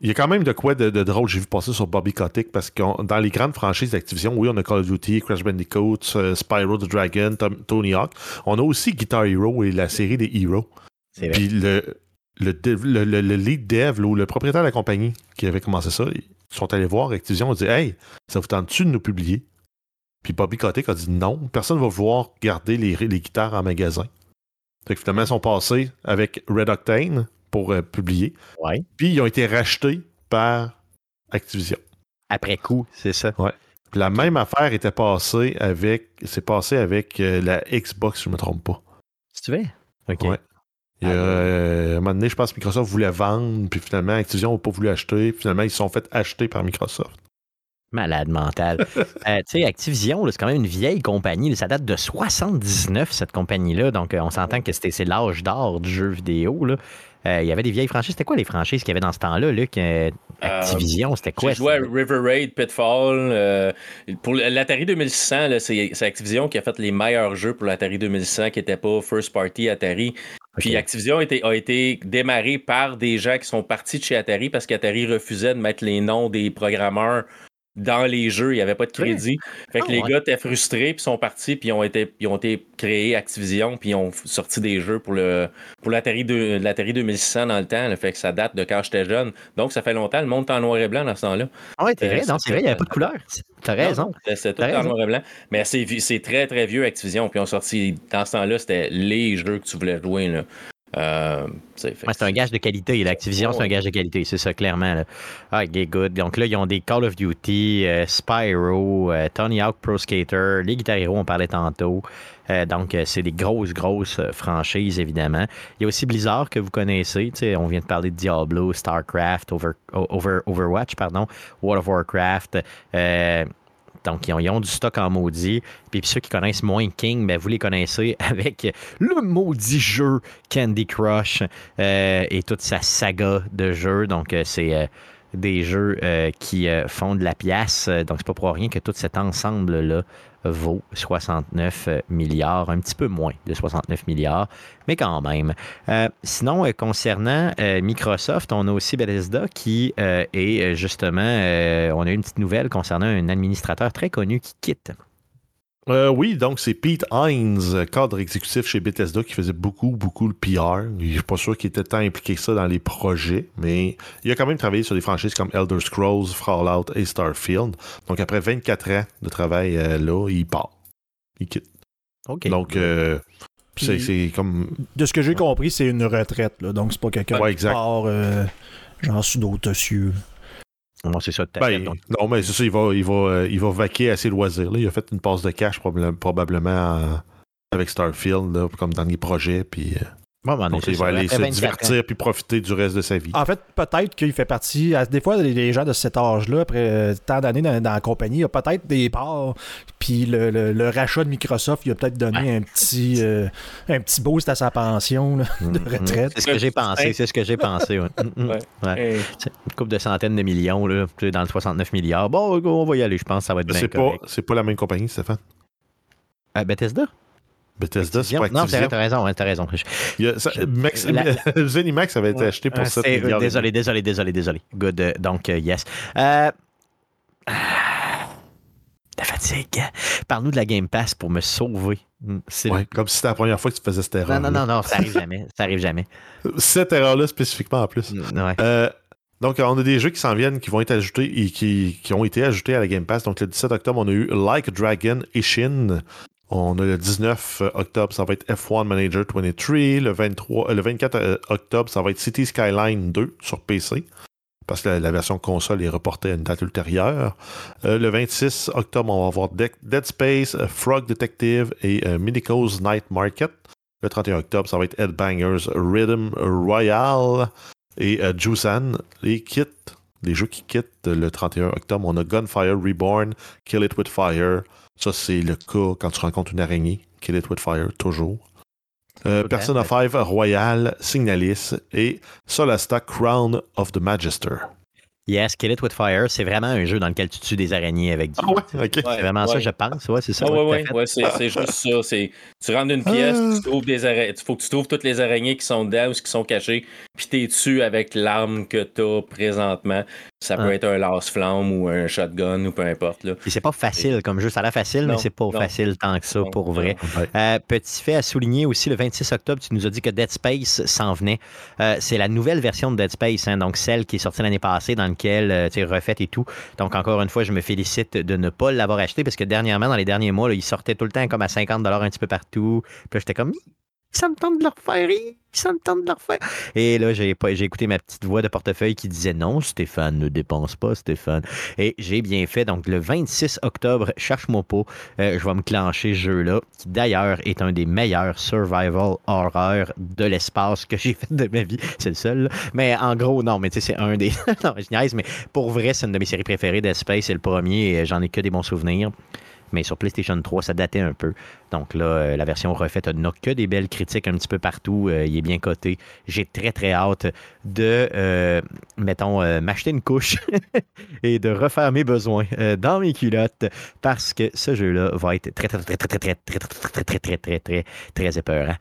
il y a quand même de quoi de, drôle, j'ai vu passer sur Bobby Kotick, parce que dans les grandes franchises d'Activision, oui, on a Call of Duty, Crash Bandicoot, euh, Spyro the Dragon, Tony Hawk. On a aussi Guitar Hero et la série des Heroes. Puis le, le, le, lead dev ou le propriétaire de la compagnie qui avait commencé ça, ils sont allés voir Activision et dit Hey, ça vous tente-tu de nous publier? Puis Bobby Kotick a dit non, personne ne va vouloir garder les, les guitares en magasin. Fait que finalement, ils sont passés avec Red Octane pour euh, publier. Ouais. Puis ils ont été rachetés par Activision. Après coup, c'est ça. Ouais. Puis la même affaire était passée avec. C'est passé avec euh, la Xbox, si je ne me trompe pas. Si tu veux. OK. Ouais. Ah, euh, à un moment donné, je pense que Microsoft voulait vendre, puis finalement, Activision n'a pas voulu acheter. Finalement, ils se sont fait acheter par Microsoft. Malade mental. Euh, tu sais, Activision, c'est quand même une vieille compagnie. Ça date de 79, cette compagnie-là. Donc, euh, on s'entend que c'est l'âge d'or du jeu vidéo. Là. il y avait des vieilles franchises. C'était quoi les franchises qu'il y avait dans ce temps-là, Luc? Activision, c'était quoi? J'ai joué à River Raid, Pitfall. pour l'Atari 2600, c'est Activision qui a fait les meilleurs jeux pour l'Atari 2600 qui n'étaient pas first party Atari. Puis Activision a été, a été démarré par des gens qui sont partis de chez Atari parce qu'Atari refusait de mettre les noms des programmeurs dans les jeux, il n'y avait pas de crédit. Fait que ah, les gars étaient frustrés, puis sont partis, puis ils ont été, ils ont été créés Activision, puis ils ont sorti des jeux pour le pour l'Atari, de, 2600 dans le temps. Fait que ça date de quand j'étais jeune. Donc, ça fait longtemps, le monde est en noir et blanc dans ce temps-là. Ah ouais, t'es vrai, c'est vrai, il n'y avait pas de couleur. T'as raison. C'est tout en noir et blanc. Mais c'est très, très vieux Activision, puis ils ont sorti, dans ce temps-là, c'était les jeux que tu voulais jouer. Là. Euh, c'est un gage de qualité. L'Activision, c'est un gage de qualité, c'est ça, clairement. Ah, good. Donc là, ils ont des Call of Duty, euh, Spyro, euh, Tony Hawk Pro Skater, les Guitar Hero, on parlait tantôt. donc, c'est des grosses, grosses franchises, évidemment. Il y a aussi Blizzard que vous connaissez. On vient de parler de Diablo, StarCraft, Over, Over, Overwatch, pardon, World of Warcraft. Donc, ils ont, du stock en maudit. Puis, ceux qui connaissent moins King, ben, vous les connaissez avec le maudit jeu Candy Crush euh, et toute sa saga de jeux. Donc, euh, c'est euh, des jeux qui font de la pièce. Donc, c'est pas pour rien que tout cet ensemble-là vaut 69 milliards, un petit peu moins de 69 milliards, mais quand même. Euh, sinon, euh, concernant euh, Microsoft, on a aussi Bethesda qui est justement, on a une petite nouvelle concernant un administrateur très connu qui quitte. Oui, donc c'est Pete Hines, cadre exécutif chez Bethesda, qui faisait beaucoup, beaucoup le PR. Je ne suis pas sûr qu'il était tant impliqué que ça dans les projets, mais il a quand même travaillé sur des franchises comme Elder Scrolls, Fallout et Starfield. Donc après 24 ans de travail là, il part. Il quitte. OK. Donc, c'est comme. De ce que j'ai compris, c'est une retraite. Là, donc, c'est pas quelqu'un qui part euh, genre sous d'autres cieux. Non, c'est ça. Ben, non, mais c'est ça, il va, il, va, euh, il va vaquer à ses loisirs. Là. Il a fait une passe de cash probablement avec Starfield, comme dans les projets. Euh, donc, il va aller se divertir puis profiter du reste de sa vie. En fait, peut-être qu'il fait partie. Des fois, les gens de cet âge-là, après tant d'années dans, la compagnie, il y a peut-être des parts. Puis le, rachat de Microsoft, il a peut-être donné un petit euh, un petit boost à sa pension de mm-hmm. retraite. C'est ce que j'ai pensé. C'est ce que j'ai pensé. Une couple de centaines de millions là, dans le 69 milliards. Bon, on va y aller. Je pense que ça va être bien. C'est pas, pas la même compagnie, Stéphane? Euh, Bethesda? Bethesda, c'est pas Activision. Non, t'as raison, t'as raison. Zenimax avait été acheté pour 7 milliards. Désolé, désolé, désolé, désolé. Good. Euh, donc, euh, yes. Euh... La fatigue. Parle-nous de la Game Pass pour me sauver. Hmm, ouais, comme si c'était la première fois que tu faisais cette erreur. Non, non, non, non, ça arrive jamais. Ça arrive jamais. Cette erreur-là spécifiquement en plus. Hmm, ouais. Euh, donc, on a des jeux qui s'en viennent, qui vont être ajoutés et qui, qui, ont été ajoutés à la Game Pass. Donc, le 17 octobre, on a eu Like Dragon Ishin, on a le 19 octobre, ça va être F1 Manager 23. Le, 23, euh, le 24 euh, octobre, ça va être City Skyline 2 sur PC. parce que la, version console est reportée à une date ultérieure. le 26 octobre, on va avoir Dead Space, Frog Detective et Minico's Night Market. Le 31 octobre, ça va être Headbangers Rhythm Royale et Jusan. Les kits, les jeux qui quittent le 31 octobre, on a Gunfire Reborn, Kill It With Fire. Ça, c'est le cas quand tu rencontres une araignée. Kill It With Fire, toujours. Euh, Persona 5 Royal, Signalis et Solasta Crown of the Magister. Yes, Kill It With Fire, c'est vraiment un jeu dans lequel tu tues des araignées avec du. Ah ouais, ok. C'est vraiment ça, je pense. Ouais, c'est ça. Ah ouais, ouais, c'est juste ça. Tu rentres une pièce, ah. tu trouves des araignées. Il faut que tu trouves toutes les araignées qui sont dedans ou qui sont cachées, puis t'es dessus avec l'arme que t'as présentement. Ça peut ah. être un lance-flamme ou un shotgun ou peu importe. Là. c'est pas facile comme jeu. Ça a l'air facile, mais c'est pas facile tant que ça pour vrai. Euh, petit fait à souligner aussi, le 26 octobre, tu nous as dit que Dead Space s'en venait. Euh, c'est la nouvelle version de Dead Space, hein, donc celle qui est sortie l'année passée, dans laquelle euh, tu es refaite et tout. Donc encore une fois, je me félicite de ne pas l'avoir acheté parce que dernièrement, dans les derniers mois, il sortait tout le temps comme à 50 un petit peu partout. Puis j'étais comme, ça me tente de le refaire, ça me tente de le refaire. Et là, j'ai, j'ai écouté ma petite voix de portefeuille qui disait non, Stéphane, ne dépense pas, Stéphane. Et j'ai bien fait. Donc, le 26 octobre, cherche-moi pas, euh, je vais me clencher ce jeu-là, qui d'ailleurs est un des meilleurs survival horror de l'espace que j'ai fait de ma vie. C'est le seul. Mais en gros, non, mais tu sais, c'est un des. non, je niaise, mais pour vrai, c'est une de mes séries préférées d'Espace. C'est le premier et j'en ai que des bons souvenirs mais sur PlayStation 3, ça datait un peu. Donc là, euh, la version refaite n'a que des belles critiques un petit peu partout. Euh, il est bien coté. J'ai très, très hâte de, euh, mettons, m'acheter une couche et de refaire mes besoins dans mes culottes parce que ce jeu-là va être très, très, très, très, très, très, très, très, très, très, très, très, très épeurant.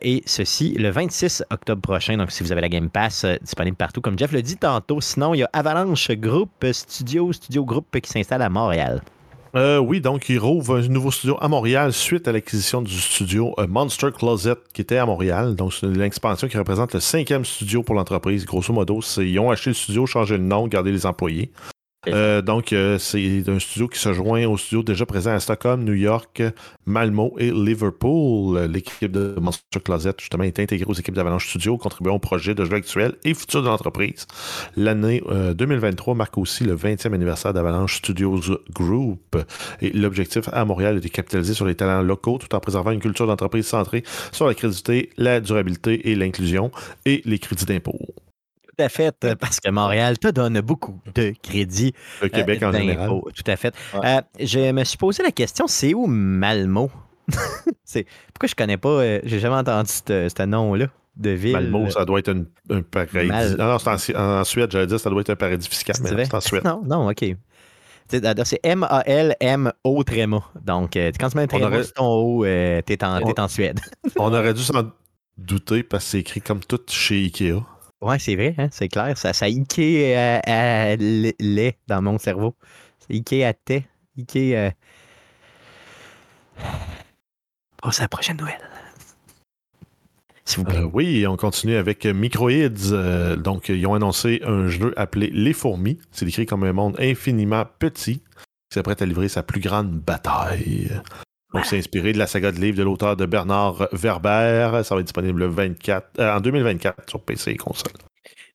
Et ceci, le 26 octobre prochain, donc si vous avez la Game Pass disponible partout, comme Jeff le dit tantôt, sinon il y a Avalanche Group Studio, Studio Group qui s'installe à Montréal. Euh, oui, donc il rouvre un nouveau studio à Montréal suite à l'acquisition du studio euh, Monster Closet qui était à Montréal. Donc c'est l'expansion qui représente le cinquième studio pour l'entreprise. Grosso modo, ils ont acheté le studio, changé le nom, gardé les employés. Euh, donc, euh, c'est un studio qui se joint au studio déjà présent à Stockholm, New York, Malmo et Liverpool. L'équipe de Monster Closet, justement, est intégrée aux équipes d'Avalanche Studio, contribuant au projet de jeux actuels et futurs de l'entreprise. L'année 2023 euh, marque aussi le 20e anniversaire d'Avalanche Studios Group. Et l'objectif à Montréal est de capitaliser sur les talents locaux tout en préservant une culture d'entreprise centrée sur la crédibilité, la durabilité et l'inclusion et les crédits d'impôt tout à fait, parce que Montréal te donne beaucoup de crédits. Le Québec en général. Tout à fait. Euh, je me suis posé la question, c'est où Malmo? pourquoi je connais pas, euh, j'ai jamais entendu ce nom-là de ville? Malmo, ça doit être un, paradis. Non, c'est en, Suède, j'allais dire, ça doit être un paradis fiscal, mais c'est en Suède. Non, non, OK. C'est M-A-L-M-O tréma. Donc, euh, quand tu mets un tréma aurait... ton haut, t'es en, en Suède. on aurait dû s'en douter parce que c'est écrit comme tout chez Ikea. Ouais, c'est vrai, hein, c'est clair. Ça, ça Ikea à, lait dans mon cerveau. Ikea à thé. Ikea. Euh... C'est la prochaine nouvelle. Vous plaît. Euh, oui, on continue avec Microids. Euh, donc, ils ont annoncé un jeu appelé Les Fourmis. C'est décrit comme un monde infiniment petit qui s'apprête à livrer sa plus grande bataille. Donc, c'est inspiré de la saga de livre de l'auteur de Bernard Werber. Ça va être disponible 24, euh, en 2024 sur PC et console.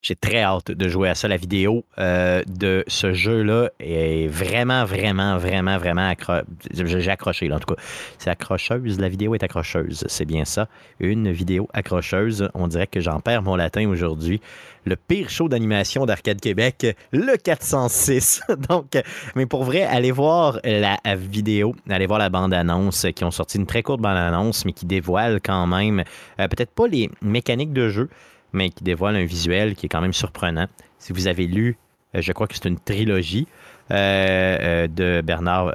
J'ai très hâte de jouer à ça. La vidéo euh, de ce jeu-là est vraiment, vraiment, vraiment, vraiment accro... J'ai accroché, en tout cas. C'est accrocheuse. La vidéo est accrocheuse. C'est bien ça. Une vidéo accrocheuse. On dirait que j'en perds mon latin aujourd'hui. Le pire show d'animation d'Arcade Québec, le 406. Donc, mais pour vrai, allez voir la vidéo, allez voir la bande-annonce qui ont sorti une très courte bande-annonce, mais qui dévoile quand même euh, peut-être pas les mécaniques de jeu, mais qui dévoile un visuel qui est quand même surprenant. Si vous avez lu, euh, je crois que c'est une trilogie euh, euh, de Bernard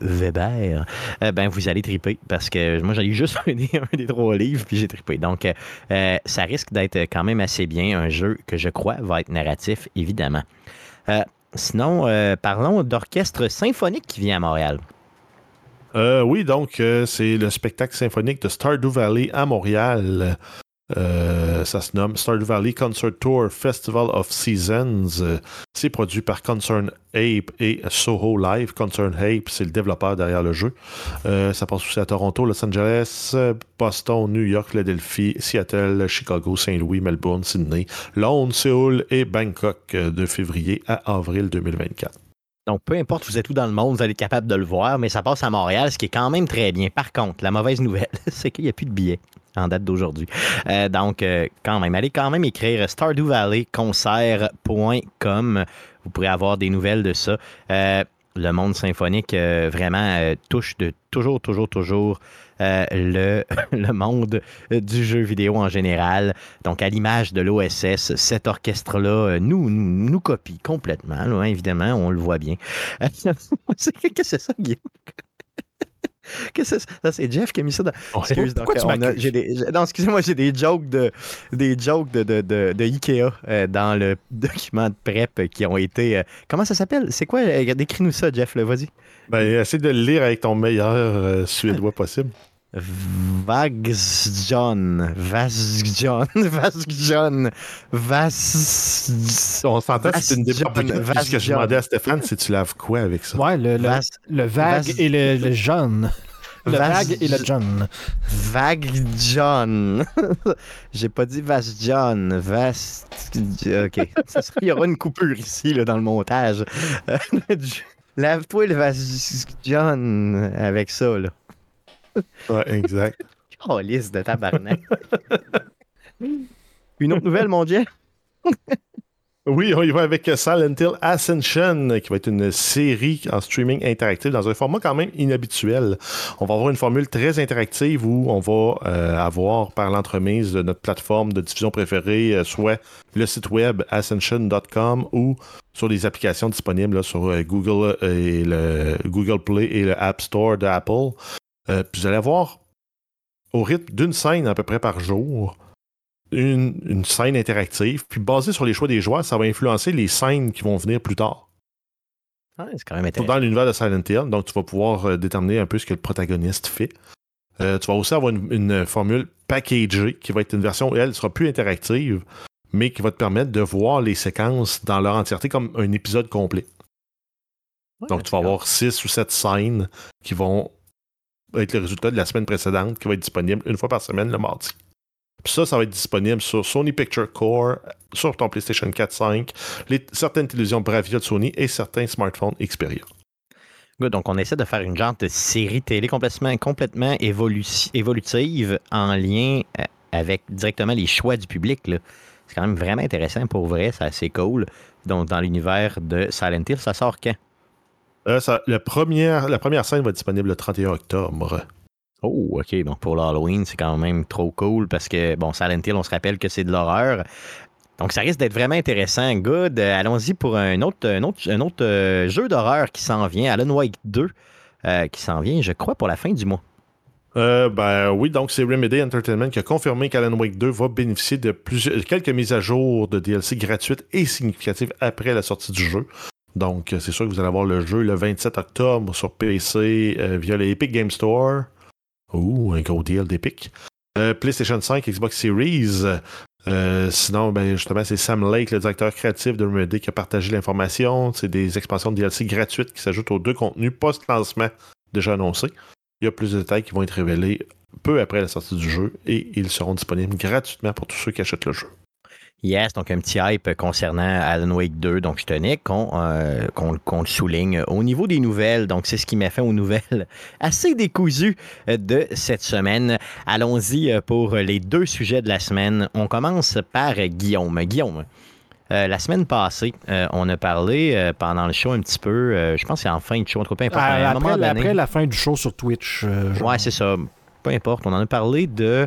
Weber, ben vous allez triper parce que moi j'ai juste un des, un des, trois livres puis j'ai trippé. Donc ça risque d'être quand même assez bien un jeu que je crois va être narratif évidemment. sinon, parlons d'orchestre symphonique qui vient à Montréal. oui, donc c'est le spectacle symphonique de Stardew Valley à Montréal. Euh, ça se nomme Stardew Valley Concert Tour Festival of Seasons. Euh, c'est produit par Concern Ape et Soho Live. Concern Ape, c'est le développeur derrière le jeu. Euh, ça passe aussi à Toronto, Los Angeles, Boston, New York, Philadelphie, Seattle, Chicago, Saint-Louis, Melbourne, Sydney, Londres, Séoul et Bangkok de février à avril 2024. Donc, peu importe vous êtes où dans le monde, vous allez être capable de le voir, mais ça passe à Montréal, ce qui est quand même très bien. Par contre, la mauvaise nouvelle, c'est qu'il n'y a plus de billets en date d'aujourd'hui. Euh, donc, euh, quand même, allez quand même écrire stardewvalleyconcert.com. Vous pourrez avoir des nouvelles de ça. Euh, le monde symphonique vraiment touche de toujours, toujours, toujours le, monde du jeu vidéo en général. Donc, à l'image de l'OSS, cet orchestre-là nous, nous, copie complètement. Là, évidemment, on le voit bien. Qu'est-ce que c'est ça, Guillaume? Ça, c'est Jeff qui a mis ça dans. Excuse, donc, non, excusez-moi, j'ai des jokes de des jokes de, de, de, Ikea euh, dans le document de prep qui ont été. Euh, comment ça s'appelle? C'est quoi euh, Décris-nous ça, Jeff. Vas-y. Ben, essaie de le lire avec ton meilleur suédois possible. Vagsjon, Vasgjon, Vasgjon, Vas. On s'entend que c'est une débat Ce que je demandais à Stéphane, c'est tu laves quoi avec ça? Ouais, le, le, le vague et le, le jaune. Le vague et le John. Vague John. J'ai pas dit Vas John. Vas. Ok. Ça serait, il y aura une coupure ici là, dans le montage. Lave-toi le Vas John avec ça. Là. Ouais, exact. oh, liste de tabarnak. Une autre nouvelle, mon Dieu? Oui, on y va avec Silent Hill Ascension, qui va être une série en streaming interactif dans un format quand même inhabituel. On va avoir une formule très interactive où on va euh, avoir par l'entremise de notre plateforme de diffusion préférée, euh, soit le site web ascension.com ou sur les applications disponibles sur euh, Google et le Google Play et le App Store d'Apple. Puis vous allez avoir au rythme d'une scène à peu près par jour une, scène interactive, puis basé sur les choix des joueurs, ça va influencer les scènes qui vont venir plus tard. c'est quand même intéressant. Dans l'univers de Silent Hill, donc tu vas pouvoir euh, déterminer un peu ce que le protagoniste fait. Euh, tu vas aussi avoir une, formule packagée qui va être une version, elle, sera plus interactive, mais qui va te permettre de voir les séquences dans leur entièreté comme un épisode complet. donc tu vas avoir six ou sept scènes qui vont être le résultat de la semaine précédente, qui va être disponible une fois par semaine le mardi. Puis ça, ça va être disponible sur Sony Picture Core, sur ton PlayStation 4, 5, les, certaines télévisions Bravia de Sony et certains smartphones Xperia. Donc, on essaie de faire une genre de série télé complètement, complètement évolutive en lien euh, avec directement les choix du public. C'est quand même vraiment intéressant pour vrai, c'est assez cool. Donc, dans l'univers de Silent Hill, ça sort quand? Euh, la, première, la première scène va être disponible le 31 octobre. Oh, OK. Donc pour l'Halloween, c'est quand même trop cool parce que, bon, Silent Hill, on se rappelle que c'est de l'horreur. Donc ça risque d'être vraiment intéressant. Good. Euh, allons-y pour un autre, un autre, un autre euh, jeu d'horreur qui s'en vient, Alan Wake 2, euh, qui s'en vient, je crois, pour la fin du mois. ben oui, donc c'est Remedy Entertainment qui a confirmé qu'Alan Wake 2 va bénéficier de plusieurs, quelques mises à jour de DLC gratuites et significatives après la sortie du jeu. Donc c'est sûr que vous allez avoir le jeu le 27 octobre sur PC via le Epic Game Store. Ouh, un gros deal d'Epic. Euh, PlayStation 5, Xbox Series. Euh, sinon, ben, justement, c'est Sam Lake, le directeur créatif de Remedy, qui a partagé l'information. C'est des expansions de DLC gratuites qui s'ajoutent aux deux contenus post-lancement déjà annoncés. Il y a plus de détails qui vont être révélés peu après la sortie du jeu et ils seront disponibles gratuitement pour tous ceux qui achètent le jeu. Yes, donc un petit hype concernant Alan Wake 2. Donc, je tenais euh, qu'on le souligne. Au niveau des nouvelles, donc c'est ce qui m'a fait aux nouvelles assez décousues de cette semaine. Allons-y euh, pour les deux sujets de la semaine. On commence par Guillaume. Guillaume, euh, la semaine passée, on a parlé pendant le show un petit peu, je pense que c'est en fin de show, en tout peu importe. après, la fin du show sur Twitch. ouais, c'est ça. Peu importe. On en a parlé de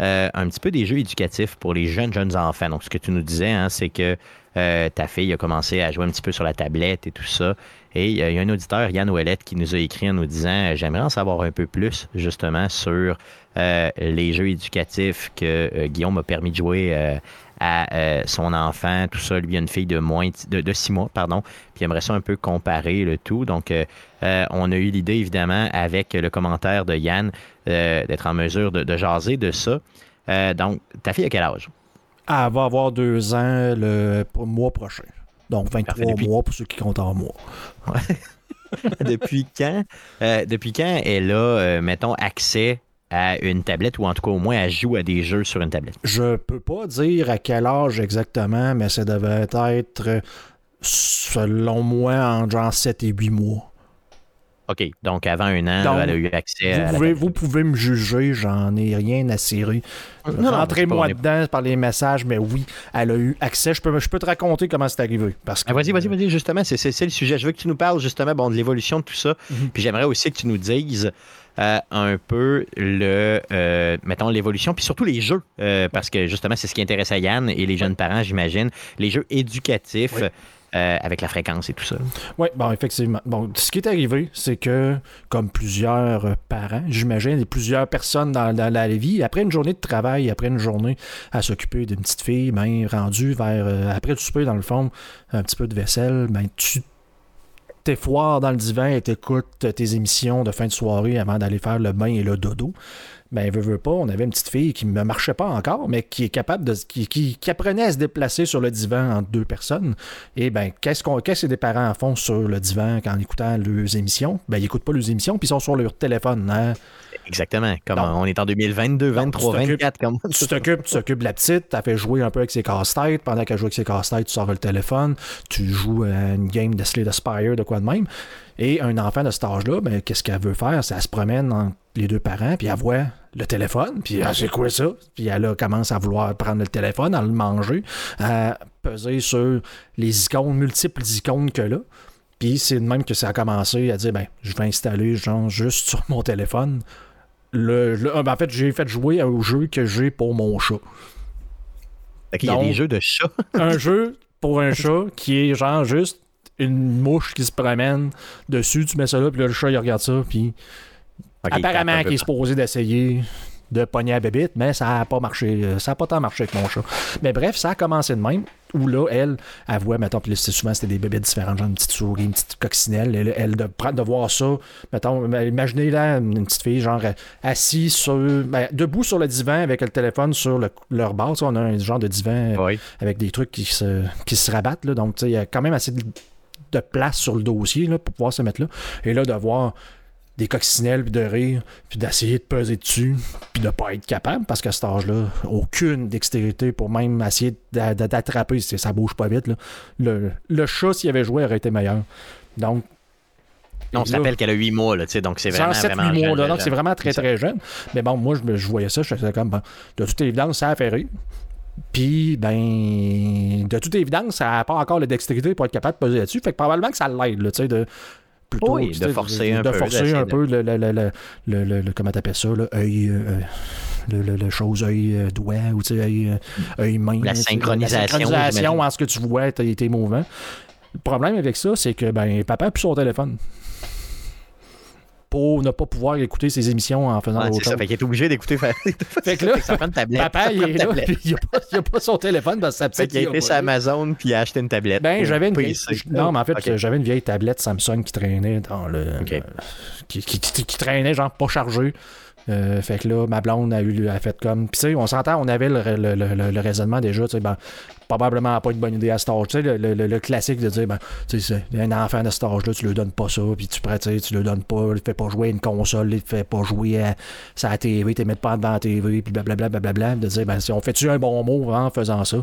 euh, un petit peu des jeux éducatifs pour les jeunes, jeunes enfants. Donc, ce que tu nous disais, hein, c'est que euh, ta fille a commencé à jouer un petit peu sur la tablette et tout ça. Et il y a un auditeur, Yann Ouellette, qui nous a écrit en nous disant J'aimerais en savoir un peu plus, justement, sur euh, les jeux éducatifs que Guillaume a permis de jouer à son enfant, tout ça. Lui, a une fille de moins de, six mois, pardon. Puis il aimerait ça un peu comparer le tout. Donc, on a eu l'idée, évidemment, avec le commentaire de Yann, d'être en mesure de, jaser de ça. donc, ta fille a quel âge? Elle va avoir deux ans le mois prochain. Donc 23 mois pour ceux qui comptent en mois. depuis quand depuis quand elle a, mettons, accès à une tablette ou en tout cas au moins elle joue à des jeux sur une tablette? Je peux pas dire à quel âge exactement, mais ça devait être selon moi en genre 7 et 8 mois. OK. Donc, avant un an, elle a eu accès vous à. Pouvez, vous pouvez me juger, j'en ai rien à cirer. Rentrez-moi dedans par les messages, mais oui, elle a eu accès. Je peux, je peux te raconter comment c'est arrivé. Parce ah, vas-y, vas-y, vas-y, justement, c'est le sujet. Je veux que tu nous parles justement bon, de l'évolution de tout ça. Mhm. Puis j'aimerais aussi que tu nous dises. Euh, un peu le euh, mettons l'évolution puis surtout les jeux euh, parce que justement c'est ce qui intéresse à Yann et les jeunes parents j'imagine les jeux éducatifs euh, avec la fréquence et tout ça. Oui, bon, effectivement. Bon, ce qui est arrivé, c'est que, comme plusieurs parents, j'imagine, et plusieurs personnes dans, la vie, après une journée de travail, après une journée à s'occuper d'une petite fille, ben, rendue vers, euh, après le souper, dans le fond, un petit peu de vaisselle, ben, tu t'es foire dans le divan et t'écoutes tes émissions de fin de soirée avant d'aller faire le bain et le dodo ben, veut, veut pas, on avait une petite fille qui ne marchait pas encore, mais qui est capable de. qui, qui, apprenait à se déplacer sur le divan entre deux personnes. Et ben, qu'est-ce qu'on qu'est-ce que des parents font sur le divan en écoutant leurs émissions? Ben, ils n'écoutent pas leurs émissions, puis ils sont sur leur téléphone. Hein? Exactement. Comme on est en 2022, 23, 24. Comme... Tu t'occupes, tu t'occupes de la petite, tu as fait jouer un peu avec ses casse-têtes. Pendant qu'elle joue avec ses casse-têtes, tu sors le téléphone, tu joues à une game de Slay the Spire, de quoi de même. Et un enfant de cet âge-là, ben, qu'est-ce qu'elle veut faire? C'est elle se promène entre les deux parents, puis elle voit le téléphone, puis ah, c'est quoi ça? Puis elle commence à vouloir prendre le téléphone, à le manger, à peser sur les icônes, multiples icônes que là. Puis c'est de même que ça a commencé à dire, ben, je vais installer genre juste sur mon téléphone. Le, ah, ben, en fait, j'ai fait jouer au jeu que j'ai pour mon chat. Il y a des jeux de chat. un jeu pour un chat qui est genre juste une mouche qui se promène dessus, tu mets ça là, puis là, le chat, il regarde ça, puis apparemment, qu'il est supposé d'essayer de pogner à bébite, mais ça n'a pas marché. Euh, ça n'a pas tant marché avec mon chat. Mais bref, ça a commencé de même. Où là, elle, elle voit, mettons, puis souvent c'était des bébés différents, genre une petite souris, une petite coccinelle. Elle, elle de, de voir ça, mettons, imaginez là une petite fille, genre assise sur, ben, debout sur le divan avec le téléphone sur leur base. On a un genre de divan avec des trucs qui se, qui se rabattent. Là, donc, il y a quand même assez de de place sur le dossier là, pour pouvoir se mettre là. Et là, de voir des coccinelles, puis de rire, puis d'essayer de peser dessus, puis de pas être capable, parce qu'à cet âge-là, aucune dextérité pour même essayer d'attraper, ça bouge pas vite. Là. Le, le chat, s'il avait joué, aurait été meilleur. Donc, on se rappelle qu'elle a 8 mois, là, donc c'est vraiment, 7, vraiment 8 mois, là, donc c'est vraiment très, très jeune. Mais bon, moi, je, je voyais ça, je faisais comme, de toute évidence, ça a fait rire. Puis, ben, de toute évidence, ça n'a pas encore la dextérité pour être capable de peser là-dessus. Fait que probablement que ça l'aide, tu sais, de. Plutôt, oui, de forcer un peu. De forcer un peu le, le, le, le, le, comment t'appelles ça, œil, euh, le, le, chose œil euh, doigt ou œil, euh, œil main. La synchronisation. La synchronisation en ce que tu vois, tes mouvements. Le problème avec ça, c'est que ben, papa a plus son téléphone pour ne pas pouvoir écouter ses émissions en faisant autre chose. Ça fait qu'il est obligé d'écouter. fait que là, ça prend une tablette. Papa, il est là, il n'a a, pas son téléphone parce que sa petite. il a été sur Amazon puis il a acheté une tablette. Ben, j'avais une vieille... Non, mais en fait, j'avais une vieille tablette Samsung qui traînait dans le. qui, qui, qui, traînait, genre pas chargée. Euh, fait que là, ma blonde a eu a fait comme. Puis tu sais, on s'entend, on avait le, le, le, raisonnement déjà, tu sais, ben, probablement pas une bonne idée à cet âge. Tu sais, le, classique de dire, ben, tu sais, un enfant de cet âge-là, tu lui donnes pas ça, puis tu sais, tu lui donnes pas, il fait pas jouer à une console, il fait pas jouer à sa TV, tu mets pas devant la TV, puis blablabla, blablabla, de dire, ben, si on fait-tu un bon mot en faisant ça?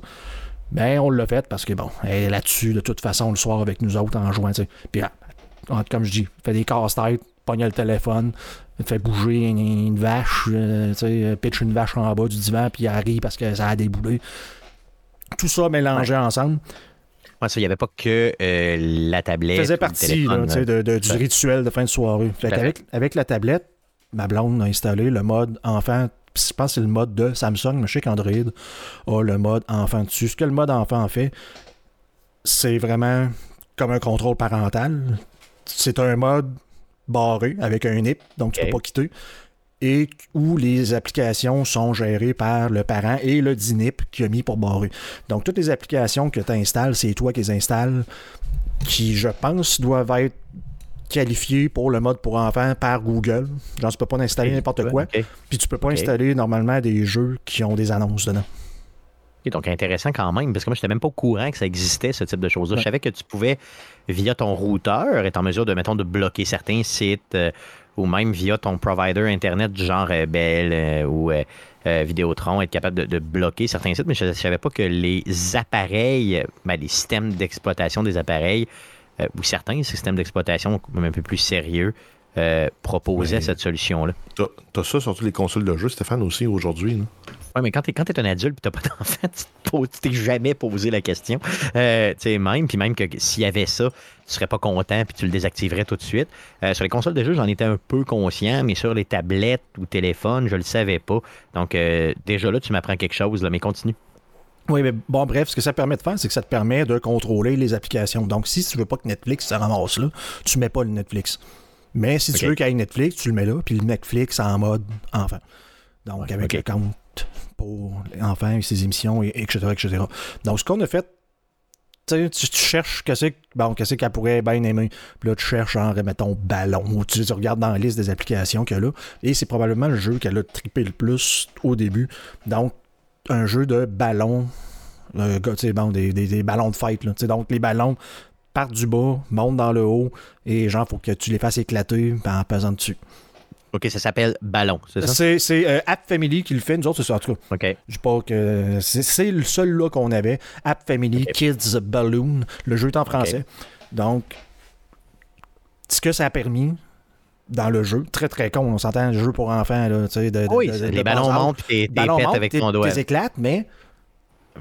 Ben, on l'a fait parce que, bon, elle est là-dessus, de toute façon, le soir avec nous autres en jouant, tu sais. Puis, ah, comme je dis, fait des casse-têtes, pogne le téléphone, fait bouger une, vache, euh, tu sais, pitch une vache en bas du divan, puis elle arrive parce que ça a déboulé. Tout ça mélangé ensemble. Ouais, ça, il n'y avait pas que euh, la tablette. Ça faisait partie de, du rituel de fin de soirée. avec, avec, la tablette, ma blonde a installé le mode enfant. Je pense que c'est le mode de Samsung, mais je sais qu'Android a le mode enfant dessus. Ce que le mode enfant fait, c'est vraiment comme un contrôle parental. C'est un mode barré avec un NIP, donc tu ne peux pas quitter. Et où les applications sont gérées par le parent et le DINIP qui a mis pour barrer. Donc, toutes les applications que tu installes, c'est toi qui les installes, qui, je pense, doivent être qualifié pour le mode pour enfants par Google. Genre, tu peux pas installer n'importe quoi. Puis tu peux pas installer normalement des jeux qui ont des annonces dedans. Et donc intéressant quand même, parce que moi, je n'étais même pas au courant que ça existait, ce type de choses-là. Je savais que tu pouvais, via ton routeur, être en mesure de, mettons, de bloquer certains sites, euh, ou même via ton provider Internet du genre euh, Bell euh, ou Vidéotron, être capable de, bloquer certains sites, mais je ne savais pas que les appareils, ben, les systèmes d'exploitation des appareils, ou certains systèmes d'exploitation un peu plus sérieux, proposaient cette solution-là. Tu as, ça sur toutes les consoles de jeu, Stéphane, aussi aujourd'hui. Oui, mais quand tu es, un adulte et tu pas d'enfant, tu t'es jamais posé la question. Euh, tu sais, même, puis même que s'il y avait ça, tu serais pas content puis tu le désactiverais tout de suite. Euh, sur les consoles de jeu, j'en étais un peu conscient, mais sur les tablettes ou téléphones, je le savais pas. Donc, euh, déjà là, tu m'apprends quelque chose, là, mais continue. Oui, mais bon, bref, ce que ça permet de faire, c'est que ça te permet de contrôler les applications. Donc, si tu veux pas que Netflix se ramasse là, tu mets pas le Netflix. Mais si tu veux qu'il y ait Netflix, tu le mets là, puis le Netflix en mode enfant. Donc, avec le compte pour enfants et ses émissions, et, etc., etc. Donc, ce qu'on a fait, tu, tu cherches qu'est-ce qu'elle pourrait bien aimer. Puis là, tu cherches, genre, mettons, ballon. Ou tu, regardes dans la liste des applications qu'elle a. Et c'est probablement le jeu qu'elle a trippé le plus au début. Donc, un jeu de ballon. Euh, bon, des, des, ballons de fête. Là. Donc, les ballons partent du bas, montent dans le haut. Et genre, faut que tu les fasses éclater en pesant dessus. OK, ça s'appelle Ballon, c'est ça? C'est, euh, App Family qui le fait. Nous autres, c'est ça. En tout cas, OK. Je pas que. C'est, le seul là qu'on avait. App Family Kids Balloon. Le jeu est en français. Donc, ce que ça a permis dans le jeu, très très con, on s'entend, jeu pour enfants. Là, de, oui, les ballons montent et t'es pètes avec ton doigt. Tu éclates, mais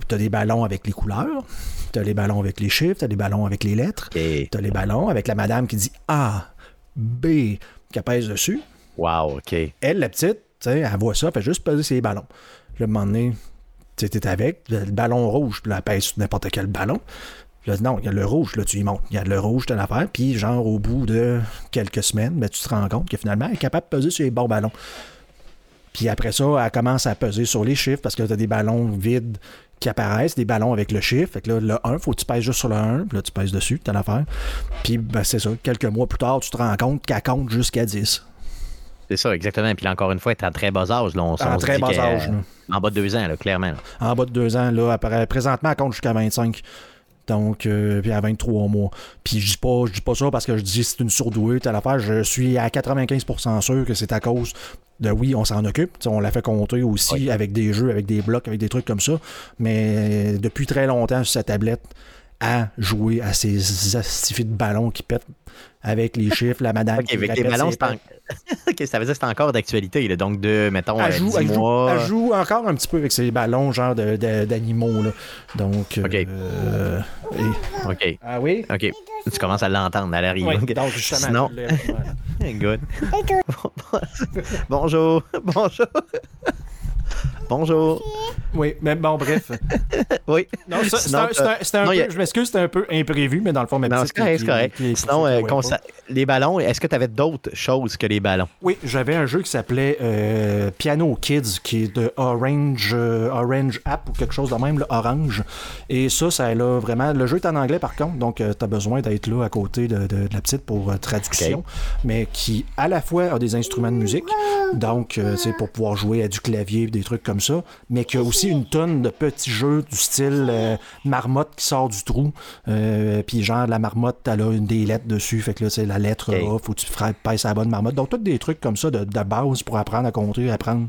tu as des ballons avec les couleurs, tu as les ballons avec les chiffres, tu as des ballons avec les lettres, tu as les ballons avec la madame qui dit A, B, qui pèse dessus. Wow, OK. Elle, la petite, elle voit ça, elle fait juste peser ses ballons. Le moment donné, tu avec, le ballon rouge, puis elle pèse sur n'importe quel ballon. Là, non, il y a le rouge, là, tu y montes. Il y a le rouge de l'affaire, puis genre, au bout de quelques semaines, ben, tu te rends compte que finalement, elle est capable de peser sur les bons ballons. Puis après ça, elle commence à peser sur les chiffres parce que tu as des ballons vides qui apparaissent, des ballons avec le chiffre. Fait que là, le 1, faut que tu pèses juste sur le 1, puis là, tu pèses dessus, tu as l'affaire. Puis ben, c'est ça, quelques mois plus tard, tu te rends compte qu'elle compte jusqu'à 10. C'est ça, exactement. Puis là, encore une fois, est en très bas âge. Là, on, en très bas âge. en bas de deux ans, là, clairement. En bas de deux ans, là, présentement, elle compte jusqu'à 25. Donc, euh, puis à 23 mois. Puis je dis pas, je dis pas ça parce que je dis c'est une surdouée, telle affaire. Je suis à 95% sûr que c'est à cause de oui, on s'en occupe. on l'a fait compter aussi avec des jeux, avec des blocs, avec des trucs comme ça. Mais depuis très longtemps sur sa tablette, à jouer à ces astifiés de ballons qui pètent avec les chiffres, la madame. qui avec les ballons, ok, ça veut dire que c'est encore d'actualité. Donc, de, mettons, elle joue, 10 elle mois... Joue, elle joue encore un petit peu avec ces ballons, genre d'animaux. Donc. OK. Euh, OK. Ah oui? OK. Tu commences à l'entendre à l'arrivée. Oui, donc, justement. Sinon... Good. Bonjour. Bonjour. Bonjour. Oui, mais bon, bref. oui. Non, c'est un, un, peu, je m'excuse, c'était un peu imprévu, mais dans le fond, ma c'est correct. Sinon, euh, les ballons, est-ce que tu avais d'autres choses que les ballons? Oui, j'avais un jeu qui s'appelait euh, Piano Kids, qui est de Orange, euh, Orange App ou quelque chose de même, Orange. Et ça, ça là vraiment. Le jeu est en anglais par contre, donc tu as besoin d'être là à côté de, de, la petite pour traduction, mais qui à la fois a des instruments de musique, donc c'est pour pouvoir jouer à du clavier, des trucs comme ça, mais qui a aussi une tonne de petits jeux du style euh, marmotte qui sort du trou. Euh, puis genre, la marmotte, elle a une des lettres dessus. Fait que là, c'est la lettre A, faut que tu pèses la bonne marmotte. Donc, tous des trucs comme ça de, base pour apprendre à compter, apprendre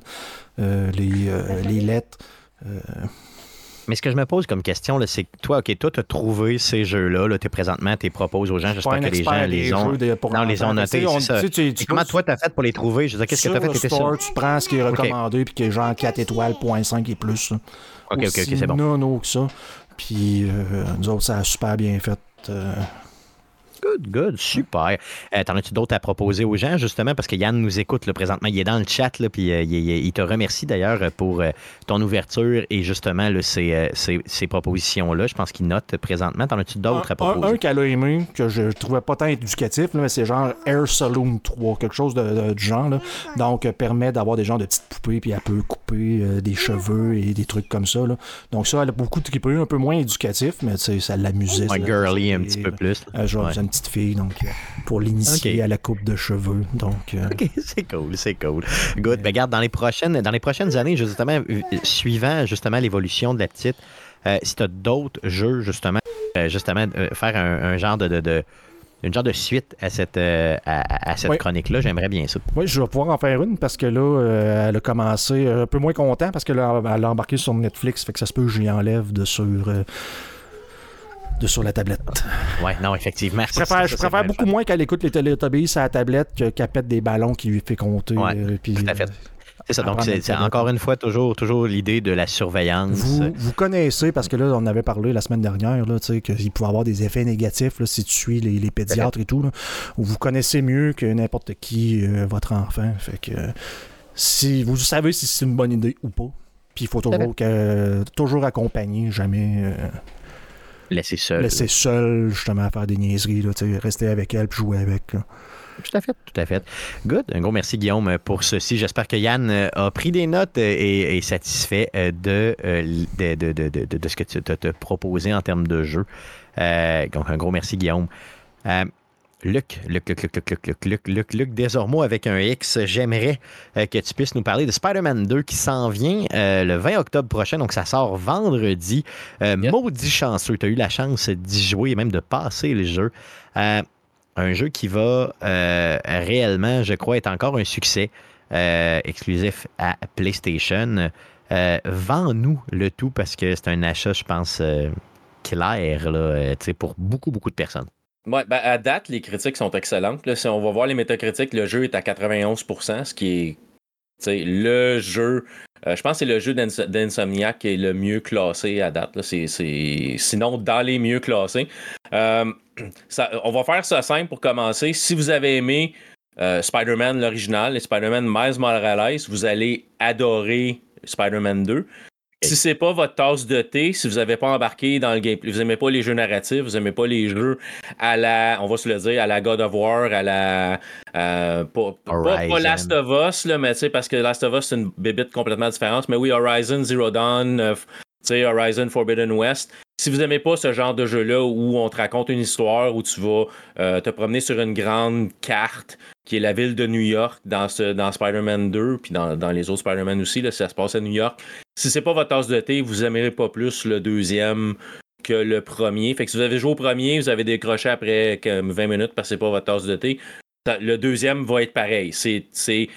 euh, les, les lettres. Mais ce que je me pose comme question, c'est que toi, OK, toi, tu as trouvé ces jeux-là, là, es présentement, tu les proposes aux gens, j'espère que les gens les ont, non, les ont notés. comment toi, tu as fait pour les trouver? Je veux dire, qu'est-ce que tu as fait? Store, tu prends ce qui est recommandé, puis qui est genre 4 étoiles, 0.5 et plus. OK, OK, OK, c'est bon. Non, non, que ça. Puis euh, nous autres, ça a super bien fait. Euh, Good, good, super. Euh, T'en as-tu d'autres à proposer aux gens, justement, parce que Yann nous écoute là, présentement. Il est dans le chat, là, puis euh, il, te remercie d'ailleurs pour euh, ton ouverture et justement là, ces, euh, ces, ces propositions-là. Je pense qu'il note présentement. T'en as-tu d'autres à proposer? Un, qu'elle a aimé, que je trouvais pas tant éducatif, mais c'est genre Air Saloon 3, quelque chose de, du genre. Là. Donc, permet d'avoir des gens de petites poupées, puis elle peut couper des cheveux et des trucs comme ça. Là. Donc, ça, elle a beaucoup de un peu moins éducatif, mais ça l'amusait. Ouais, girly un petit peu plus. genre, une petite fille, donc pour l'initier à la coupe de cheveux. Donc, ok, c'est cool, c'est cool. Good. Ben, regarde, dans les prochaines, dans les prochaines années, justement, suivant justement l'évolution de la petite, si tu as d'autres jeux, justement, justement, faire un, genre de une genre de suite à cette, euh, à, cette chronique-là. J'aimerais bien ça. Oui, je vais pouvoir en faire une parce que là, euh, elle a commencé un peu moins content parce qu'elle a, elle a embarqué sur Netflix. Fait que ça se peut que j'y enlève de sur. Euh, de sur la tablette. Ouais, non, effectivement. Je préfère, je préfère beaucoup moins qu'elle écoute les télétobies à la tablette qu'elle pète des ballons qui lui fait compter. Ouais, tout à fait. C'est ça. Donc, c'est encore une fois toujours, toujours l'idée de la surveillance. Vous, connaissez, parce que là, on avait parlé la semaine dernière, qu'il pouvait avoir des effets négatifs si tu suis les, pédiatres et tout. vous connaissez mieux que n'importe qui euh, votre enfant. Fait que si vous savez si c'est une bonne idée ou pas. Puis il faut toujours, toujours accompagner, jamais. Euh, laisser seul. Laisser seul, justement, à faire des niaiseries, rester avec elle puis jouer avec. Tout à fait, tout à fait. Good. Un gros merci, Guillaume, pour ceci. J'espère que Yann euh, a pris des notes et est satisfait euh, de, de, de, de, ce que tu as proposé en termes de jeu. Euh, donc, un gros merci, Guillaume. Luc, Luc, Luc, Luc, Luc, Luc, Luc, Luc, Luc, désormais avec un X, j'aimerais que tu puisses nous parler de Spider-Man 2 qui s'en vient le 20 octobre prochain, donc ça sort vendredi. Maudit chanceux, tu as eu la chance d'y jouer et même de passer le jeu un jeu qui va euh, réellement, je crois, être encore un succès euh, exclusif à PlayStation. Euh, Vends-nous le tout parce que c'est un achat, je pense, clair là, pour beaucoup, beaucoup de personnes. Ben à date, les critiques sont excellentes. Si on va voir les métacritiques, le jeu est à 91% ce qui est le jeu. je pense que c'est le jeu d'Insomniac qui est le mieux classé à date. Sinon, dans les mieux classés on va faire ça simple pour commencer. Si vous avez aimé euh, Spider-Man l'original et Spider-Man Miles Morales, vous allez adorer Spider-Man 2. Si c'est pas votre tasse de thé, si vous n'avez pas embarqué dans le gameplay, vous n'aimez pas les jeux narratifs, vous n'aimez pas les jeux à la, on va se le dire, à la God of War, à la, euh, pas, Last of Us, là, mais tu sais, parce que Last of Us, c'est une bébite complètement différente. Mais oui, Horizon Zero Dawn, euh, sais, Horizon Forbidden West. Si vous n'aimez pas ce genre de jeu-là où on te raconte une histoire, où tu vas euh, te promener sur une grande carte qui est la ville de New York dans, Spider-Man 2, puis dans, les autres Spider-Man aussi, là, ça se passe à New York. Si c'est pas votre tasse de thé, vous n'aimerez pas plus le deuxième que le premier. Fait que si vous avez joué au premier, vous avez décroché après 20 minutes parce que c'est pas votre tasse de thé. Le deuxième va être pareil. C'est